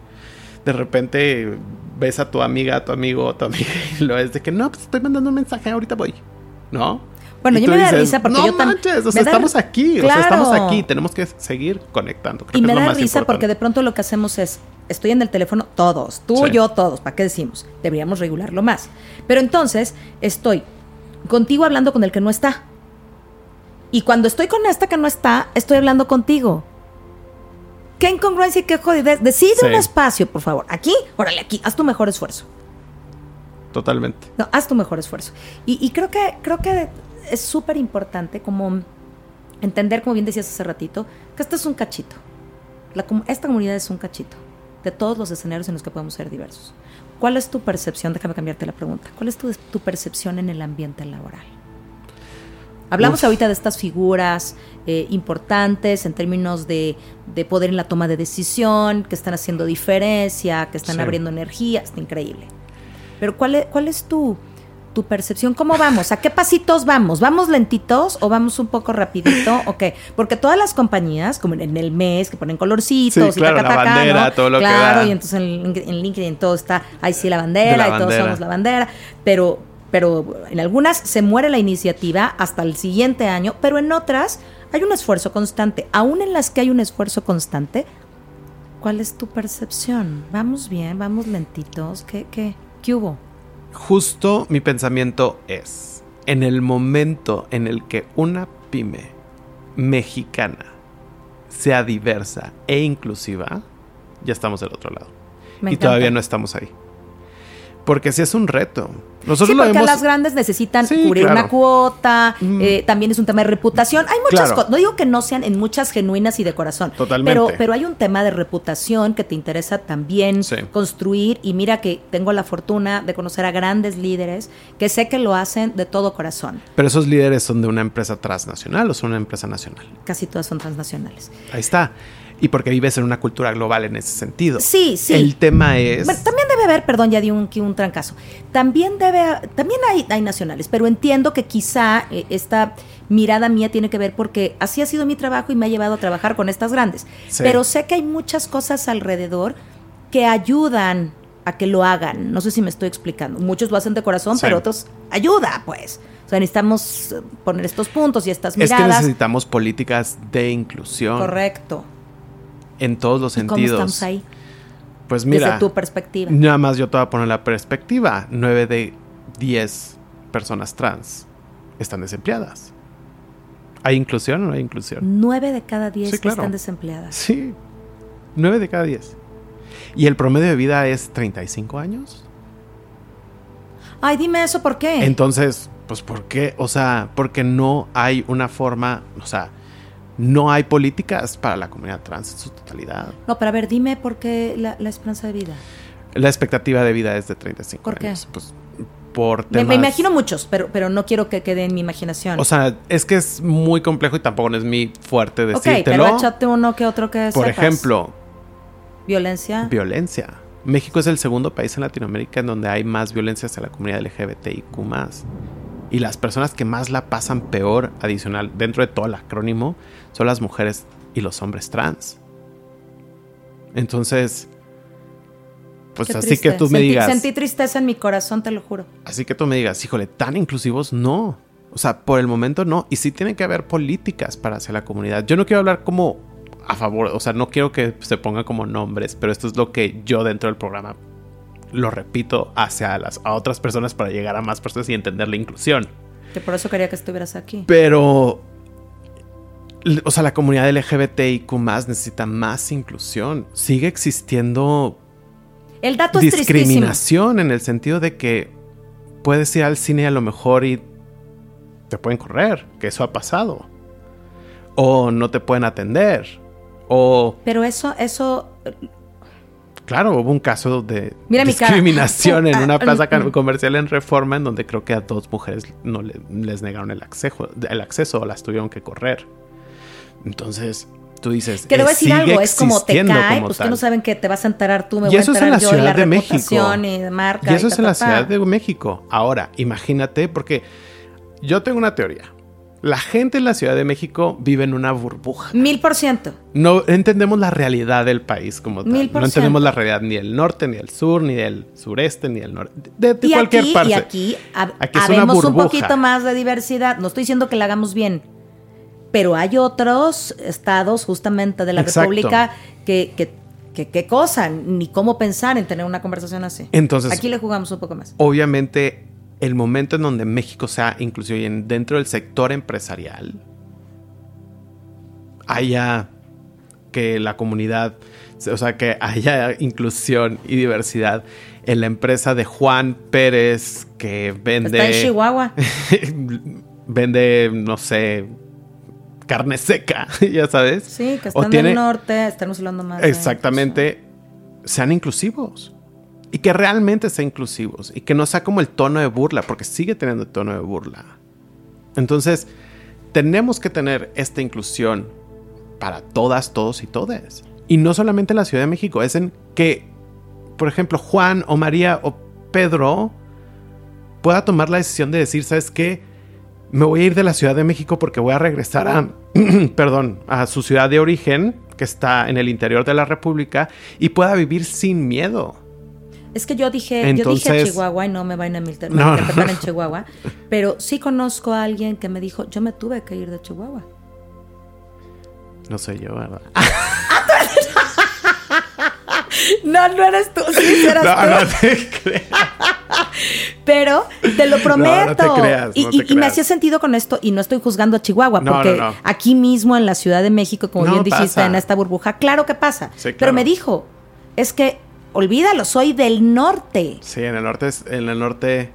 de repente ves a tu amiga, a tu amigo, a tu amiga [LAUGHS] y lo es de que no, pues estoy mandando un mensaje, ahorita voy. ¿No? Bueno, yo me da dices, risa porque no yo manches, o sea, estamos aquí, o sea, estamos aquí, tenemos que seguir conectando. Creo Y que me da risa porque de pronto lo que hacemos es, estoy en el teléfono todos, tú, Sí. yo, todos, ¿para qué decimos? Deberíamos regularlo más. Pero entonces estoy contigo hablando con el que no está. Y cuando estoy con esta que no está, estoy hablando contigo. Qué incongruencia y qué jodidez. Decide Sí. un espacio, por favor. Aquí, órale, aquí, haz tu mejor esfuerzo. Totalmente. No, haz tu mejor esfuerzo. Y, y creo que creo que es súper importante como entender, como bien decías hace ratito, que esto es un cachito. La esta comunidad es un cachito de todos los escenarios en los que podemos ser diversos. ¿Cuál es tu percepción? Déjame cambiarte la pregunta. ¿Cuál es tu, tu percepción en el ambiente laboral? Hablamos Uf. ahorita de estas figuras eh, importantes en términos de, de poder en la toma de decisión, que están haciendo diferencia, que están Sí. abriendo energía, está increíble. Pero ¿cuál es, cuál es tu, tu percepción? ¿Cómo vamos? ¿A qué pasitos vamos? ¿Vamos lentitos o vamos un poco rapidito? [LAUGHS] ¿O qué? Porque todas las compañías, como en el mes, que ponen colorcitos Sí, y claro, taca, la taca, bandera, ¿no? todo lo que claro, da. y entonces en, en LinkedIn todo está, ahí sí la bandera, De la y todos bandera. somos la bandera, pero, pero en algunas se muere la iniciativa hasta el siguiente año, pero en otras hay un esfuerzo constante. Aún en las que hay un esfuerzo constante, ¿cuál es tu percepción? ¿Vamos bien? ¿Vamos lentitos? ¿Qué, qué, qué hubo? Justo mi pensamiento es, en el momento en el que una pyme mexicana sea diversa e inclusiva, ya estamos del otro lado. Me y encanta. todavía no estamos ahí. Porque sí es un reto. Nosotros sí, lo porque hemos... las grandes necesitan Sí, cubrir claro. una cuota, Mm. eh, también es un tema de reputación. Hay muchas Claro. cosas, no digo que no sean en muchas genuinas y de corazón, Totalmente. Pero, pero hay un tema de reputación que te interesa también Sí. construir y mira que tengo la fortuna de conocer a grandes líderes que sé que lo hacen de todo corazón. Pero esos líderes son de una empresa transnacional o son una empresa nacional. Casi todas son transnacionales. Ahí está. Y porque vives en una cultura global en ese sentido. Sí, sí. El tema es... También debe haber, perdón, ya di un, un trancazo. También debe, también hay, hay nacionales, pero entiendo que quizá eh, esta mirada mía tiene que ver porque así ha sido mi trabajo y me ha llevado a trabajar con estas grandes. Sí. Pero sé que hay muchas cosas alrededor que ayudan a que lo hagan. No sé si me estoy explicando. Muchos lo hacen de corazón, Sí. pero otros ayuda, pues. O sea, necesitamos eh, poner estos puntos y estas Es que miradas. necesitamos políticas de inclusión Correcto. en todos los ¿Y ¿Cómo sentidos. estamos ahí? Pues mira, desde tu perspectiva. nada más yo te voy a poner la perspectiva. 9 de 10 personas trans están desempleadas. ¿Hay inclusión o no hay inclusión? Nueve de cada diez Sí, claro. están desempleadas. Sí, 9 de cada 10. ¿Y el promedio de vida es 35 años? Ay, dime eso, ¿por qué? Entonces, pues ¿por qué? O sea, porque no hay una forma, o sea, no hay políticas para la comunidad trans en su totalidad. No, pero a ver, dime por qué la, la esperanza de vida. La expectativa de vida es de 35 ¿Por qué? años. Pues por Me, temas... me imagino muchos, pero, pero no quiero que quede en mi imaginación. O sea, es que es muy complejo y tampoco no es mi fuerte ok, decírtelo. pero échate uno que otro que por sepas. ejemplo, Violencia. violencia. México es el segundo país en Latinoamérica en donde hay más violencia hacia la comunidad LGBTIQ+. Y las personas que más la pasan peor, adicional, dentro de todo el acrónimo, son las mujeres y los hombres trans. Entonces, pues Qué así triste. que tú me Sentí- digas, Sentí tristeza en mi corazón, te lo juro. así que tú me digas, híjole, tan inclusivos, no. O sea, por el momento no. Y sí tiene que haber políticas para hacia la comunidad. Yo no quiero hablar como a favor, o sea, no quiero que se ponga como nombres, pero esto es lo que yo dentro del programa lo repito hacia las a otras personas para llegar a más personas y entender la inclusión. Que por eso quería que estuvieras aquí. Pero o sea, la comunidad LGBTIQ necesita más inclusión. Sigue existiendo El dato es tristísimo. discriminación en el sentido de que puedes ir al cine a lo mejor y te pueden correr, que eso ha pasado. O no te pueden atender. O, Pero eso, eso, claro, hubo un caso de Mira discriminación en [LAUGHS] una plaza comercial en Reforma en donde creo que a dos mujeres no le- les negaron el acceso, el acceso o las tuvieron que correr. Entonces, tú dices, que le voy a eh, decir algo, es como te cae, como pues que no saben que te vas a enterar tú, me Y voy a eso es en enterar la yo Ciudad de México. y marca. Y eso es ta, en la ta. Ciudad de México. Ahora, imagínate, porque yo tengo una teoría. La gente en la Ciudad de México vive en una burbuja. Mil por ciento. No entendemos la realidad del país como tal. Mil por no entendemos la realidad ni del norte, ni del sur, ni del sureste, ni del norte. De, de Y cualquier aquí, parte. y aquí, hab- Aquí es una habemos un poquito más de diversidad. No estoy diciendo que la hagamos bien, pero hay otros estados justamente de la Exacto. República que, que, que- qué cosa, ni cómo pensar en tener una conversación así. Entonces- Aquí le jugamos un poco más. Obviamente, el momento en donde México sea inclusive dentro del sector empresarial, haya que la comunidad, o sea, que haya inclusión y diversidad en la empresa de Juan Pérez que vende... Está en Chihuahua. [LAUGHS] vende, no sé, carne seca, [LAUGHS] ya sabes. Sí, que O están tiene- del norte, estamos hablando más. de- Exactamente. Sean inclusivos. Y que realmente sean inclusivos. Y que no sea como el tono de burla, porque sigue teniendo el tono de burla. Entonces, tenemos que tener esta inclusión para todas, todos y todes. Y no solamente en la Ciudad de México, es en que, por ejemplo, Juan o María o Pedro pueda tomar la decisión de decir, ¿sabes qué? Me voy a ir de la Ciudad de México porque voy a regresar a, [CLEARS THROAT] perdón, a su ciudad de origen, que está en el interior de la República, y pueda vivir sin miedo. Es que yo dije, yo dije Chihuahua y no me vayan a milter- No, no. en [LAUGHS] Chihuahua, pero sí conozco a alguien que me dijo, yo me tuve que ir de Chihuahua. No soy yo, ¿verdad? [LAUGHS] [LAUGHS] No, no eres tú, sí, eras No, tú. no te creas. Pero te lo prometo. No, no te creas, y, no y- te y me hacía sentido con esto y no estoy juzgando a Chihuahua, porque aquí mismo en la Ciudad de México, como bien dijiste, pasa. en esta burbuja, claro que pasa. Sí, Pero me dijo, es que olvídalo, soy del norte. Sí, en el norte, es- en el norte...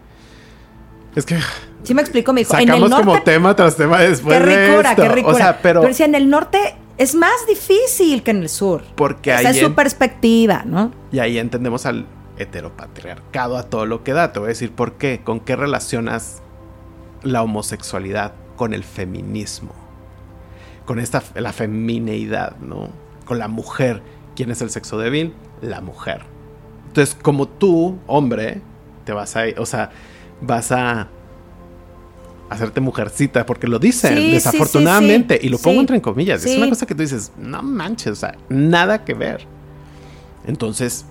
Es que Sí me explicó, me dijo, en el sacamos norte como tema tras tema después qué de ricura, esto. qué ricura. O sea, pero... decía, en el norte es más difícil que en el sur. Porque Esa ahí es su en- perspectiva, ¿no? Y ahí entendemos al heteropatriarcado a todo lo que da. Te voy a decir por qué. ¿Con qué relacionas la homosexualidad con el feminismo? Con esta la femineidad, ¿no? Con la mujer. ¿Quién es el sexo débil? La mujer. Entonces, como tú, hombre, te vas a, o sea, vas a hacerte mujercita porque lo dicen, Sí, desafortunadamente, sí, sí. y lo pongo entre comillas. Es una cosa que tú dices, no manches, o sea, nada que ver. Entonces,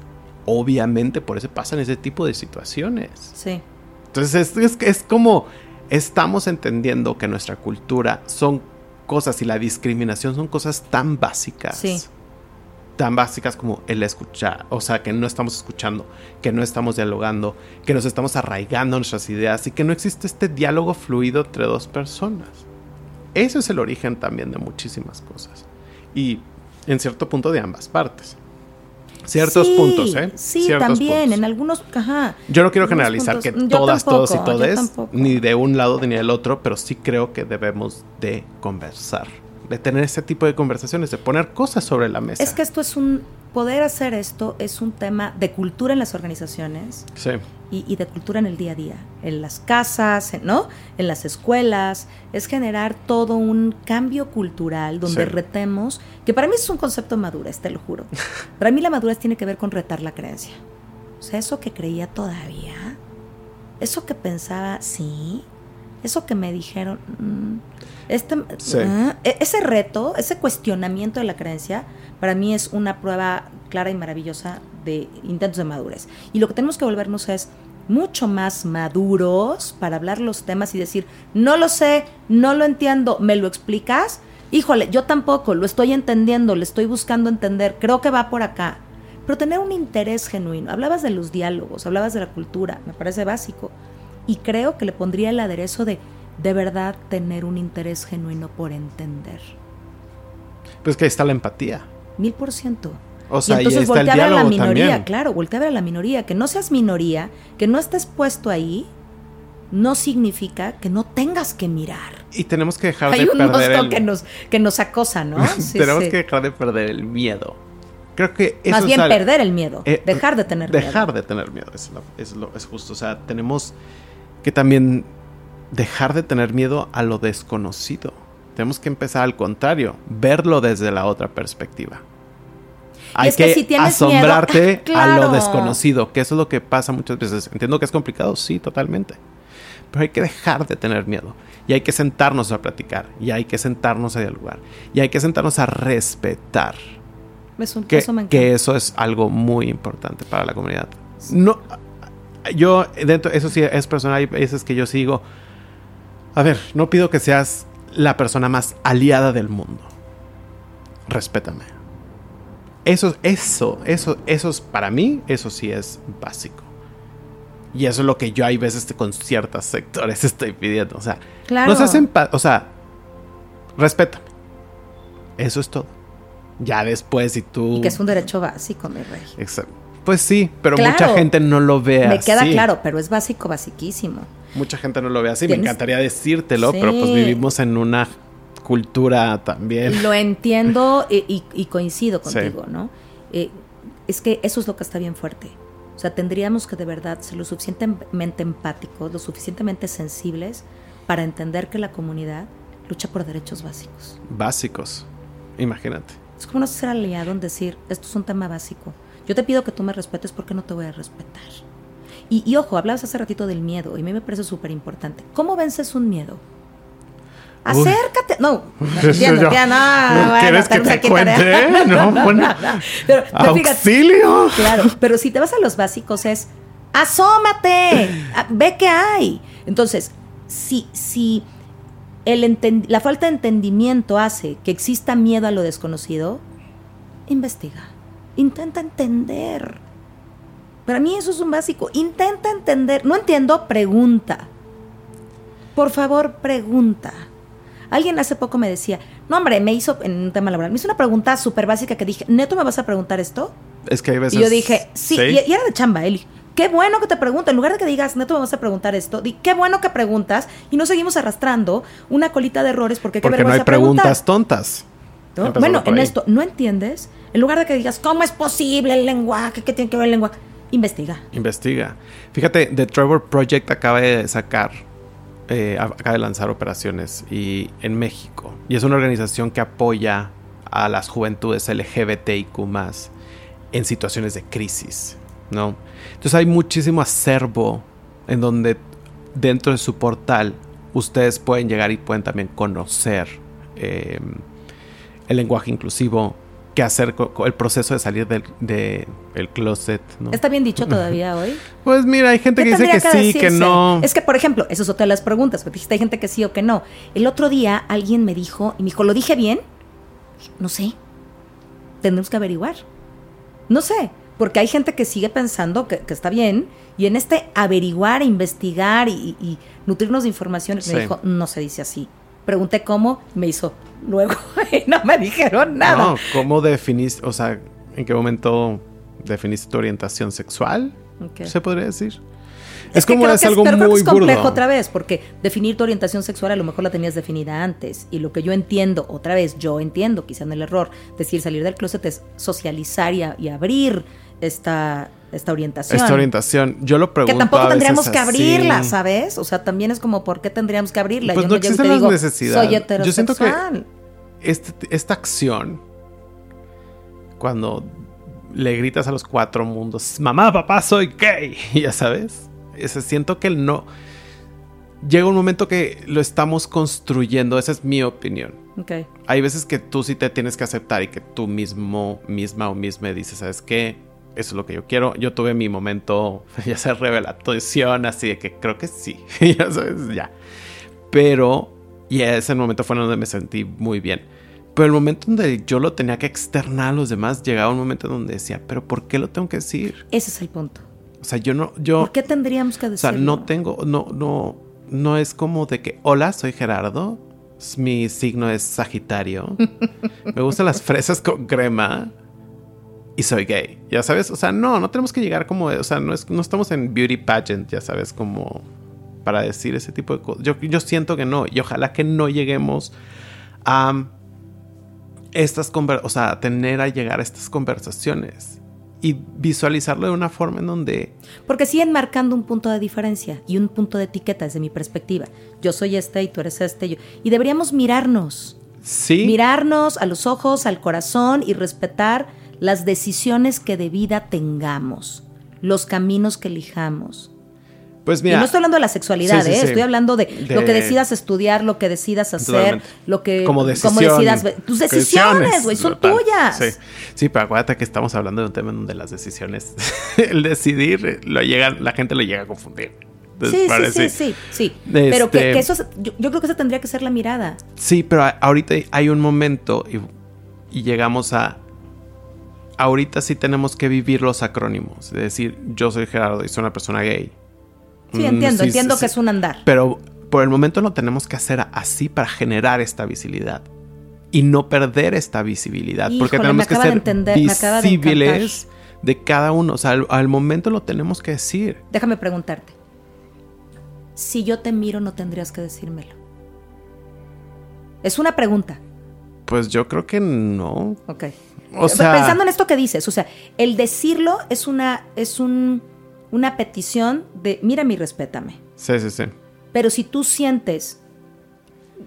obviamente por eso pasan ese tipo de situaciones. Sí. Entonces, es, es, es como estamos entendiendo que nuestra cultura son cosas y la discriminación son cosas tan básicas. Sí. Tan básicas como el escuchar, o sea, que no estamos escuchando, que no estamos dialogando, que nos estamos arraigando nuestras ideas y que no existe este diálogo fluido entre dos personas. Eso es el origen también de muchísimas cosas. Y en cierto punto de ambas partes. Ciertos Sí, puntos, ¿eh? Sí, Ciertos también, puntos. en algunos, ajá. Yo no quiero generalizar puntos- que yo todas, todos y todes, ni de un lado ni del otro, pero sí creo que debemos de conversar, de tener ese tipo de conversaciones, de poner cosas sobre la mesa. Es que esto es un, poder hacer esto es un tema de cultura en las organizaciones Sí, y, y de cultura en el día a día, en las casas, ¿no? En las escuelas, es generar todo un cambio cultural donde Sí. retemos, que para mí es un concepto de madurez, te lo juro. [LAUGHS] Para mí la madurez tiene que ver con retar la creencia. O sea, eso que creía todavía, eso que pensaba, sí, eso que me dijeron, mm, este, Sí. ah, e- ese reto, ese cuestionamiento de la creencia, para mí es una prueba clara y maravillosa de intentos de madurez. Y lo que tenemos que volvernos es mucho más maduros para hablar los temas y decir, no lo sé, no lo entiendo, ¿me lo explicas? Híjole, yo tampoco, lo estoy entendiendo, le estoy buscando entender, creo que va por acá. Pero tener un interés genuino. Hablabas de los diálogos, hablabas de la cultura, me parece básico. Y creo que le pondría el aderezo de de verdad tener un interés genuino por entender. pues que ahí está la empatía. Mil por ciento. O sea, y entonces está el voltea a ver a la minoría, también. claro, voltea a ver a la minoría. Que no seas minoría, que no estés puesto ahí, no significa que no tengas que mirar. Y tenemos que dejar Hay de un perder el... que nos, que nos acosa, ¿no? [LAUGHS] Sí, tenemos sí. que dejar de perder el miedo. Creo que eso Más bien perder el miedo, Eh, dejar de tener dejar miedo. de tener miedo es, lo- es lo- es justo o sea tenemos que también dejar de tener miedo a lo desconocido tenemos que empezar al contrario verlo desde la otra perspectiva hay es que que, si tienes miedo- asombrarte Claro. [LAUGHS] a lo desconocido que eso es lo que pasa muchas veces entiendo que es complicado sí totalmente pero hay que dejar de tener miedo. Y hay que sentarnos a platicar, y hay que sentarnos a dialogar, y hay que sentarnos a respetar. Que eso me que eso es algo muy importante para la comunidad. No, yo, dentro, eso sí es personal, hay veces que yo sigo. A ver, no pido que seas la persona más aliada del mundo. Respétame. Eso, eso, eso, eso es para mí, eso sí es básico. Y eso es lo que yo hay veces con ciertos sectores [LAUGHS] estoy pidiendo. O sea, Claro. no seas empa- o sea, respétame. Eso es todo. Ya después, si tú. Y que es un derecho básico, mi rey. Exacto. Pues sí, pero Claro. mucha gente no lo ve Me así. queda claro, pero es básico, basiquísimo. Mucha gente no lo ve así. Me encantaría decírtelo, pero pues Sí. vivimos en una cultura también. Lo entiendo y, y- y coincido Sí. contigo, ¿no? Eh, es que eso es lo que está bien fuerte. O sea, tendríamos que de verdad ser lo suficientemente empáticos, lo suficientemente sensibles para entender que la comunidad lucha por derechos básicos. Básicos. Imagínate. Es como no ser aliado en decir, esto es un tema básico. Yo te pido que tú me respetes porque no te voy a respetar. Y, y ojo, hablabas hace ratito del miedo y a mí me parece súper importante. ¿Cómo vences un miedo? Acércate. No, ya no. ¿No bueno, quieres que te aquí cuente? tarea. [LAUGHS] No, [LAUGHS] bueno. Pero, pero fíjate, ¡Auxilio! Claro, pero si te vas a los básicos es asómate, ve qué hay. Entonces, si, si el la falta de entendimiento hace que exista miedo a lo desconocido, investiga, intenta entender. Para mí eso es un básico. Intenta entender. No entiendo, pregunta. Por favor, pregunta. Alguien hace poco me decía, no hombre, me hizo en un tema laboral, me hizo una pregunta súper básica que dije, ¿neto me vas a preguntar esto? Es que hay veces. Y yo dije, sí, Y, y era de chamba, Eli. Qué bueno que te pregunto. En lugar de que digas, neto, me vas a preguntar esto, di, qué bueno que preguntas y no seguimos arrastrando una colita de errores porque qué Porque no hay preguntas tontas. Bueno, en esto, ¿no entiendes? En lugar de que digas, ¿cómo es posible el lenguaje? ¿Qué tiene que ver el lenguaje? Investiga. Investiga. Fíjate, The Trevor Project acaba de sacar, eh, acaba de lanzar operaciones y, en México. Y es una organización que apoya a las juventudes LGBTIQ en situaciones de crisis, ¿no? Entonces hay muchísimo acervo en donde dentro de su portal ustedes pueden llegar y pueden también conocer eh, el lenguaje inclusivo, qué hacer con, el proceso de salir del de, el closet, ¿no? ¿Está bien dicho [LAUGHS] todavía hoy? Pues mira, hay gente ¿Qué que dice que, sí, que decirse? no. Es que, por ejemplo, eso es otra de las preguntas. Porque dijiste, hay gente que sí o que no. El otro día alguien me dijo, y me dijo, ¿lo dije bien? No sé. Tendremos que averiguar. No sé. Porque hay gente que sigue pensando que, que está bien. Y en este averiguar, investigar y, y nutrirnos de información, Sí. me dijo, no se dice así. Pregunté cómo, me hizo luego. [LAUGHS] y no me dijeron nada. No, ¿cómo definiste, o sea, en qué momento definiste tu orientación sexual? Ok. Se podría decir. Es, Es, que como creo es que algo pero creo que muy es complejo burdo. otra vez, porque definir tu orientación sexual a lo mejor la tenías definida antes. Y lo que yo entiendo, otra vez, yo entiendo, quizá en el error, decir salir del closet es socializar y, a- y abrir esta, esta orientación. Esta orientación, yo lo que pregunto. tampoco a veces tendríamos que así. abrirla, ¿sabes? O sea, también es como, ¿por qué tendríamos que abrirla? Pues yo no me llego y existe te la digo, necesidad. soy Yo siento que- heterosexual. Este- esta acción, cuando le gritas a los cuatro mundos, mamá, papá, soy gay, [LAUGHS] ya sabes, ese, siento que el no... Llega un momento que lo estamos construyendo, esa es mi opinión. Ok. Hay veces que tú sí te tienes que aceptar y que tú mismo, misma o misma dices, ¿sabes qué? Eso es lo que yo quiero. Yo tuve mi momento, [LAUGHS] ya sea revelación, así de que creo que sí, [LAUGHS] ya sabes, ya. Pero, y ese momento fue donde me sentí muy bien. Pero el momento donde yo lo tenía que externar a los demás, llegaba un momento donde decía, ¿pero por qué lo tengo que decir? Ese es el punto. O sea, yo no, yo... ¿Por qué tendríamos que O decirlo? sea, no tengo, no, no, no es como de que, hola, soy Gerardo, mi signo es Sagitario, [LAUGHS] me gustan las fresas con crema y soy gay, ya sabes, o sea, no, no tenemos que llegar como, o sea, no, es, no estamos en beauty pageant, ya sabes, como para decir ese tipo de cosas. Yo, yo siento que no, y ojalá que no lleguemos a estas conver o sea, a tener a llegar a estas conversaciones y visualizarlo de una forma en donde Porque siguen marcando un punto de diferencia y un punto de etiqueta desde mi perspectiva. Yo soy este y tú eres este. yo- Y deberíamos mirarnos. sí Mirarnos a los ojos, al corazón y respetar las decisiones que de vida tengamos, los caminos que elijamos. Pues y mira. no estoy hablando de la sexualidad, Sí, sí, ¿eh? sí. estoy hablando de, De- lo que decidas estudiar, lo que decidas hacer, Totalmente. lo que como decisión. decidas. Tus decisiones, güey, son total. tuyas. Sí. pero acuérdate que estamos hablando de un tema en donde las decisiones, [LAUGHS] el decidir, eh, lo llegan, la gente lo llega a confundir. Sí, sí, sí, sí. Pero que, Este- que eso, es- yo, yo creo que esa tendría que ser la mirada. Sí, pero ahorita hay un momento y, y llegamos a. Ahorita sí tenemos que vivir los acrónimos. Es decir, yo soy Gerardo y soy una persona gay. Sí, Mm, entiendo, sí, entiendo sí, que sí. es un andar. Pero por el momento lo tenemos que hacer así para generar esta visibilidad. Y no perder esta visibilidad. porque tenemos que ser entender, de visibles de, cada uno. O sea, al, al momento lo tenemos que decir. Déjame preguntarte. Si yo te miro, no tendrías que decírmelo. Es una pregunta. Pues yo creo que no. Ok. O sea- Pensando en esto que dices, o sea, el decirlo es una, es un, una petición de, mírame y respétame. Sí, sí, sí. Pero si tú sientes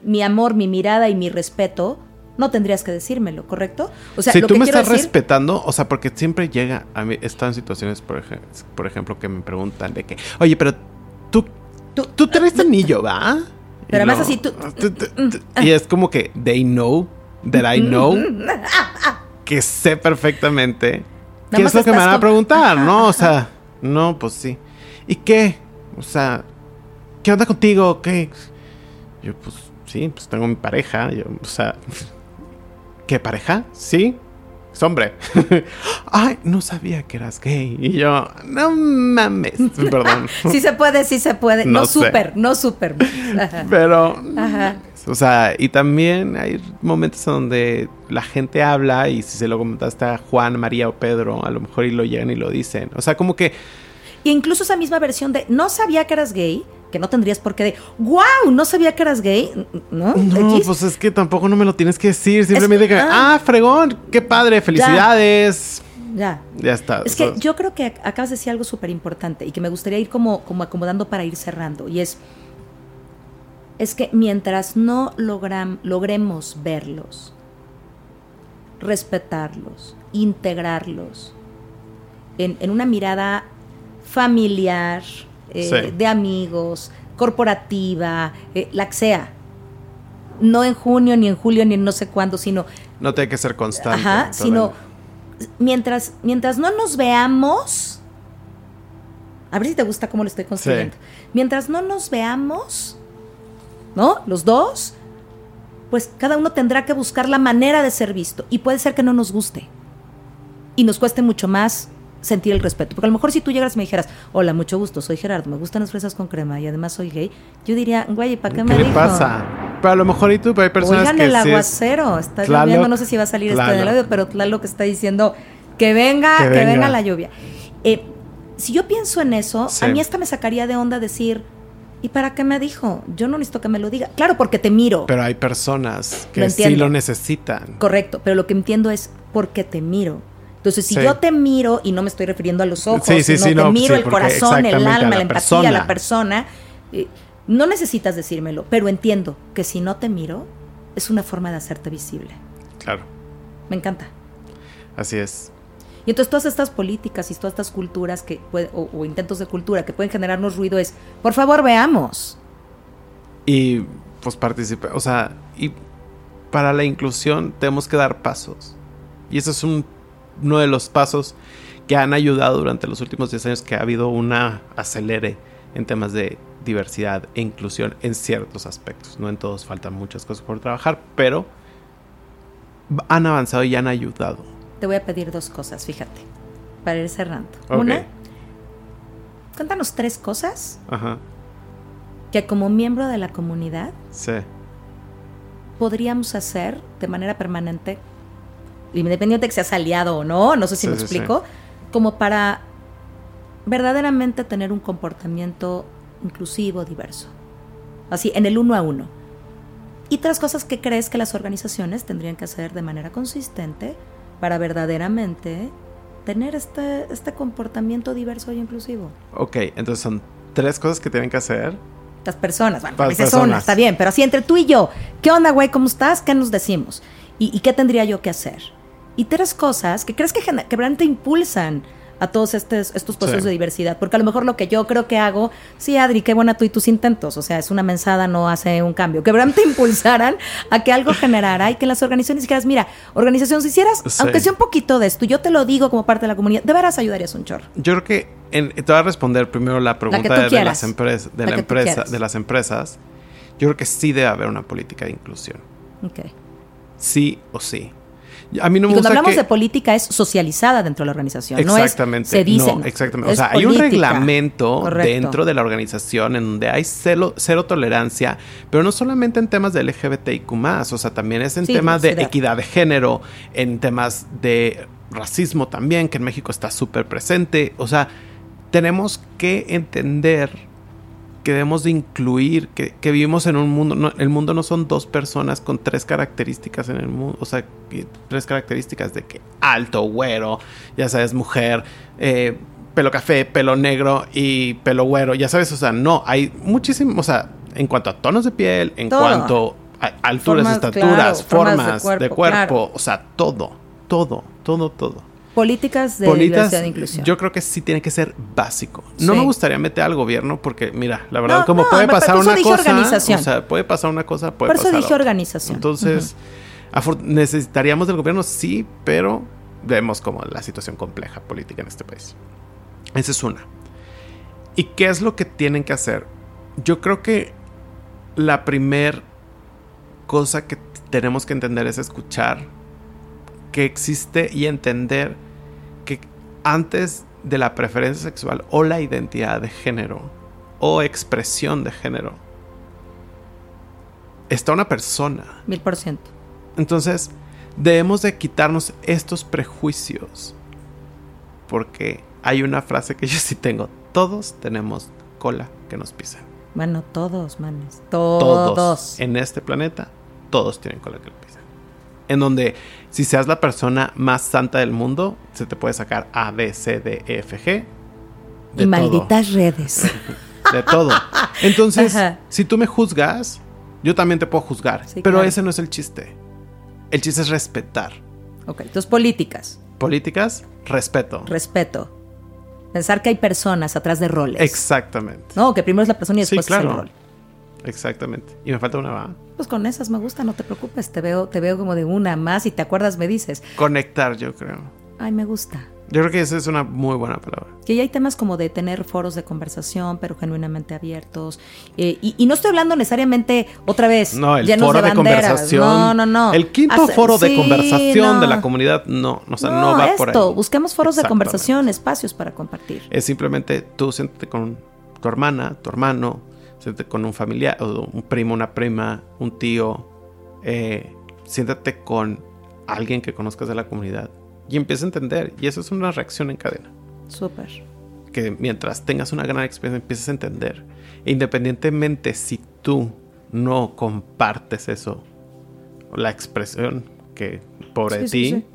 mi amor, mi mirada y mi respeto, no tendrías que decírmelo, ¿correcto? O sea, si lo tú que me estás decir- respetando, o sea, porque siempre llega a mí, en situaciones, por, ej- por ejemplo, que me preguntan de que, oye, pero tú, Tú- tú, traes anillo, ¿va? Y Pero además no, así tú- tú- tú- Y es como que, they know that I know, que sé perfectamente Nada qué es lo que me van a preguntar, ¿no? O sea, no, pues sí. ¿Y qué? O sea, ¿qué onda contigo? ¿Qué? Yo, pues, sí, pues tengo mi pareja. Yo, o sea, ¿qué pareja? Sí, es hombre. [LAUGHS] Ay, no sabía que eras gay. Y yo, no mames, perdón. [LAUGHS] Sí se puede, sí se puede. No, No súper, no súper. Pero, Ajá. O sea, y también hay momentos donde la gente habla y si se lo comentaste a Juan, María o Pedro, a lo mejor y lo llegan y lo dicen. O sea, como que Y incluso esa misma versión de no sabía que eras gay, que no tendrías por qué de wow, no sabía que eras gay, ¿no? No, X. pues es que tampoco no me lo tienes que decir. Simplemente que, ah. ah, fregón, qué padre, felicidades. Ya. Ya, está. Es que yo creo que acabas de decir algo súper importante y que me gustaría ir como, como acomodando para ir cerrando. Y es, es que mientras no logram- logremos verlos, respetarlos, integrarlos en, en una mirada familiar, eh, Sí. de amigos, corporativa, eh, la que sea. No en junio, ni en julio, ni en no sé cuándo, sino No tiene que ser constante. Ajá, sino mientras, mientras no nos veamos, a ver si te gusta cómo lo estoy construyendo. Mientras no nos veamos, ¿no? Los dos, pues cada uno tendrá que buscar la manera de ser visto. Y puede ser que no nos guste. Y nos cueste mucho más sentir el respeto. Porque a lo mejor si tú llegas y me dijeras, hola, mucho gusto, soy Gerardo, me gustan las fresas con crema y además soy gay, yo diría, güey, ¿para qué, ¿Qué me le dijo? pasa? Pero a lo mejor y tú, pero hay personas Oigan que el sí es- aguacero, está Tlaloc, lloviendo, no sé si va a salir esto en el Tlaloc. audio, pero Tlaloc está diciendo que venga, Que que, venga. venga. la lluvia. Eh, si yo pienso en eso, Sí. a mí esta me sacaría de onda decir, ¿y para qué me dijo? Yo no necesito que me lo diga. Claro, porque te miro. Pero hay personas que Lo sí lo necesitan. Correcto, pero lo que entiendo es porque te miro. Entonces, si Sí. yo te miro, y no me estoy refiriendo a los ojos, Sí, sí, sino te miro el corazón, el alma, la la, empatía, persona. la persona, eh, no necesitas decírmelo, pero entiendo que si no te miro, es una forma de hacerte visible. Claro, Me encanta. así es. Entonces todas estas políticas y todas estas culturas que puede- o, intentos de cultura que pueden generarnos ruido es, por favor, veamos. Y pues participe, o sea, y para la inclusión tenemos que dar pasos. Y eso es un- uno de los pasos que han ayudado durante los últimos 10 años que ha habido una acelere en temas de diversidad e inclusión en ciertos aspectos. No en todos faltan muchas cosas por trabajar, pero han avanzado y han ayudado. Te voy a pedir dos cosas, fíjate, para ir cerrando. Una, cuéntanos tres cosas Ajá, que como miembro de la comunidad sí. podríamos hacer de manera permanente, independiente de que seas aliado o no, no sé si Sí, me sí, explico, como para verdaderamente tener un comportamiento inclusivo, diverso. Así, en el uno a uno. Y tres cosas que crees que las organizaciones tendrían que hacer de manera consistente para verdaderamente tener este, este comportamiento diverso y inclusivo. Ok, entonces son tres cosas que tienen que hacer. Las personas, bueno, Las una, personas. está bien, pero así entre tú y yo, ¿qué onda, güey? ¿Cómo estás? ¿Qué nos decimos? ¿Y, y qué tendría yo que hacer? Y tres cosas que crees que, que realmente impulsan a todos estos, estos procesos Sí. de diversidad. Porque a lo mejor lo que yo creo que hago, sí, Adri, qué buena tú y tus intentos. O sea, es una mensada, no hace un cambio. Que realmente [LAUGHS] impulsaran a que algo generara y que las organizaciones dijeras, mira, organización, si hicieras, Sí. aunque sea un poquito de esto, yo te lo digo como parte de la comunidad, de veras ayudarías un chorro. Yo creo que en- te voy a responder primero la pregunta de, las empresas, de La la empresa, de las empresas. Yo creo que sí debe haber una política de inclusión. Ok. Sí o sí. A mí no Y me cuando gusta hablamos que- de política es socializada dentro de la organización, no es Exactamente. se dice. no, exactamente. O sea, hay un reglamento Correcto. dentro de la organización en donde hay cero, cero tolerancia, pero no solamente en temas de LGBTIQ, o sea, también es en Sí, temas de equidad de género, en temas de racismo también, que en México está súper presente. O sea, tenemos que entender que debemos de incluir, que, que vivimos en un mundo, no- el mundo no son dos personas con tres características en el mundo, o sea, tres características de que alto, güero, ya sabes, mujer, eh, pelo café, pelo negro y pelo güero, ya sabes, o sea, no, hay muchísimo, o sea, en cuanto a tonos de piel, en Todo. cuanto a alturas, Formas, estaturas, claro, formas de formas de cuerpo, cuerpo, claro. o sea, todo, todo, todo, todo. Políticas de Políticas, diversidad e inclusión. yo creo que sí tiene que ser básico. No Sí. me gustaría meter al gobierno porque, mira, la verdad, No, como no, puede pasar por eso una dije cosa, o sea, puede pasar una cosa, puede Por eso pasar dije otra. organización. Entonces, necesitaríamos del gobierno, sí, pero vemos como la situación compleja política en este país. Esa es una. ¿Y qué es lo que tienen que hacer? Yo creo que la primer cosa que tenemos que entender es escuchar que existe y entender que antes de la preferencia sexual o la identidad de género o expresión de género está una persona. Mil por ciento. Entonces, debemos de quitarnos estos prejuicios. Porque hay una frase que yo sí tengo. Todos tenemos cola que nos pisen. Bueno, todos, manes. Todos. Todos. En este planeta, todos tienen cola que nos pisen. En donde, si seas la persona más santa del mundo, se te puede sacar A, B, C, D, E, F, G. y malditas redes. De todo. [LAUGHS] Entonces, Ajá. si tú me juzgas, yo también te puedo juzgar. Sí, pero claro. ese no es el chiste. El chiste es respetar. ok, entonces políticas, Políticas, respeto. respeto. Pensar que hay personas atrás de roles. Exactamente. No, que primero es la persona y Sí, después es el claro. rol. Exactamente. Y me falta una. Pues con esas me gusta, no te preocupes. Te veo, te veo como de una más y te acuerdas, me dices. Conectar, yo creo. Ay, me gusta. Yo creo que esa es una muy buena palabra. Que ya hay temas como de tener foros de conversación, pero genuinamente abiertos. Eh, y, y no estoy hablando necesariamente otra vez. No, el llenos foro de, conversación. No, no, no. El quinto foro de conversación no. de la comunidad, no. O sea, no, No, va por ahí. busquemos foros de conversación, espacios para compartir. Es simplemente tú siéntate con tu hermana, tu hermano, siéntate con un familiar, o un primo, una prima, un tío. eh, siéntate con alguien que conozcas de la comunidad y empieza a entender. Y eso es una reacción en cadena. Súper. que mientras tengas una gran experiencia empieces a entender. E independientemente si tú no compartes eso, la expresión que por Sí, ti, sí, sí.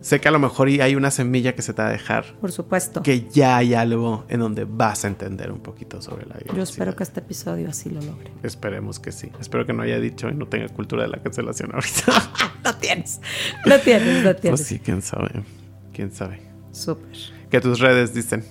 Sé que a lo mejor hay una semilla que se te va a dejar, Por supuesto. que ya hay algo en donde vas a entender un poquito sobre la vida. Yo espero que este episodio así lo logre. Esperemos que sí. Espero que no haya dicho y no tenga cultura de la cancelación ahorita. [LAUGHS] Lo tienes. Lo tienes, lo tienes. pues sí, quién sabe. Quién sabe. Súper. Que tus redes dicen.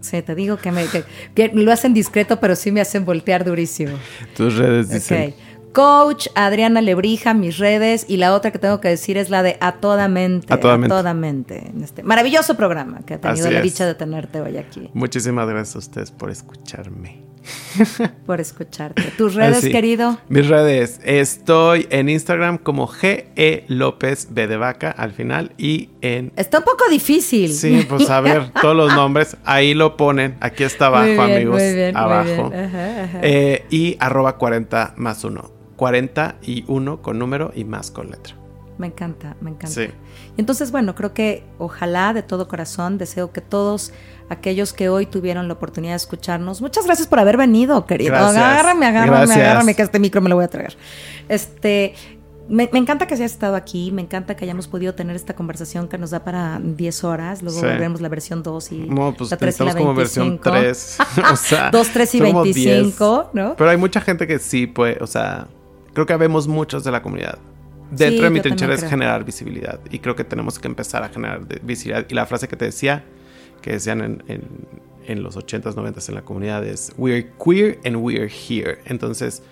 Sí, te digo que, me, que, que lo hacen discreto, pero sí me hacen voltear durísimo. Tus redes dicen. Coach Adriana Lebrija, mis redes, y la otra que tengo que decir es la de A Toda Mente. A Toda Mente. Mente, en este maravilloso programa que ha tenido Así la dicha de tenerte hoy aquí, Muchísimas gracias a ustedes por escucharme. [LAUGHS] por escucharte. Tus redes, Así. querido. Mis redes. Estoy en Instagram como GE López B de vaca al final y en... Está un poco difícil. Sí, pues a ver, [LAUGHS] todos los nombres, ahí lo ponen, aquí está abajo, Muy bien, amigos, muy bien, muy abajo. bien. Ajá, ajá. Eh, y arroba 40 más 1. 40 y 1 con número y más con letra. Me encanta, me encanta. Sí. Y Entonces, bueno, creo que ojalá de todo corazón deseo que todos aquellos que hoy tuvieron la oportunidad de escucharnos, muchas gracias por haber venido, querido. Gracias. Agárrame, agárrame, Gracias. agárrame, que este micro me lo voy a traer. Este, me, me encanta que hayas estado aquí, me encanta que hayamos podido tener esta conversación que nos da para 10 horas, luego Sí. volveremos la versión 2 y No, pues la 3 y la estamos como versión 25. 3. [LAUGHS] o sea, [LAUGHS] 2, 3 y somos 25, 10. ¿no? Pero hay mucha gente que sí, pues, o sea, creo que habemos muchos de la comunidad. dentro Sí, de mi trinchera es creo. generar visibilidad. Y creo que tenemos que empezar a generar visibilidad. Y la frase que te decía, que decían en, en- en los 80s, 90s en la comunidad es We're queer and we're here. Entonces,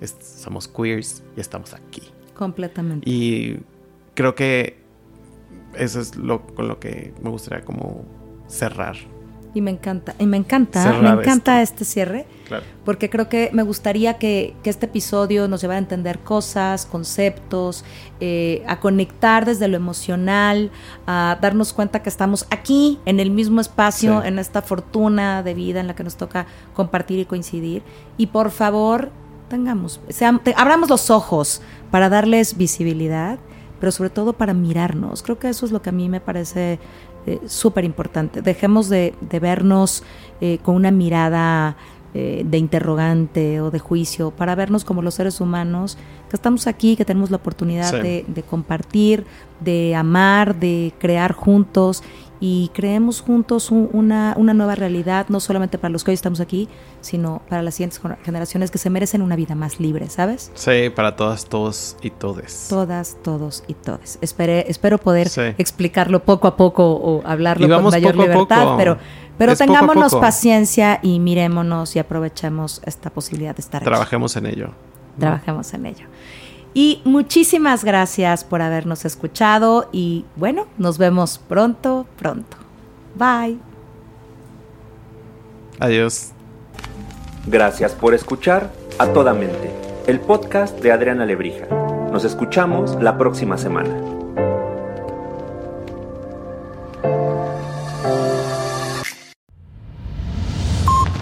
es- somos queers y estamos aquí. Completamente. Y creo que eso es lo con lo que me gustaría como cerrar. Y me encanta, y me encanta, Cerrar me encanta este cierre, Claro. porque creo que me gustaría que, que este episodio nos llevara a entender cosas, conceptos, eh, a conectar desde lo emocional, a darnos cuenta que estamos aquí, en el mismo espacio, Sí. en esta fortuna de vida en la que nos toca compartir y coincidir. Y por favor, tengamos, seam- te- abramos los ojos para darles visibilidad, pero sobre todo para mirarnos. Creo que eso es lo que a mí me parece eh, súper importante. Dejemos de, de vernos eh, con una mirada eh, de interrogante o de juicio, para vernos como los seres humanos que estamos aquí, que tenemos la oportunidad Sí. de, de compartir, de amar, de crear juntos y creemos juntos un- una, una nueva realidad, no solamente para los que hoy estamos aquí, sino para las siguientes generaciones que se merecen una vida más libre, ¿sabes? Sí, para todas, todos y todes. Todas, todos y todes. Esperé, espero poder Sí. explicarlo poco a poco o hablarlo con mayor poco libertad, poco. pero, pero Es tengámonos poco. paciencia y mirémonos y aprovechemos esta posibilidad de estar aquí. Trabajemos en ello. Trabajemos en ello. Y muchísimas gracias por habernos escuchado y bueno, nos vemos pronto, pronto. Bye. Adiós. Gracias por escuchar A Toda Mente, el podcast de Adriana Lebrija. Nos escuchamos la próxima semana.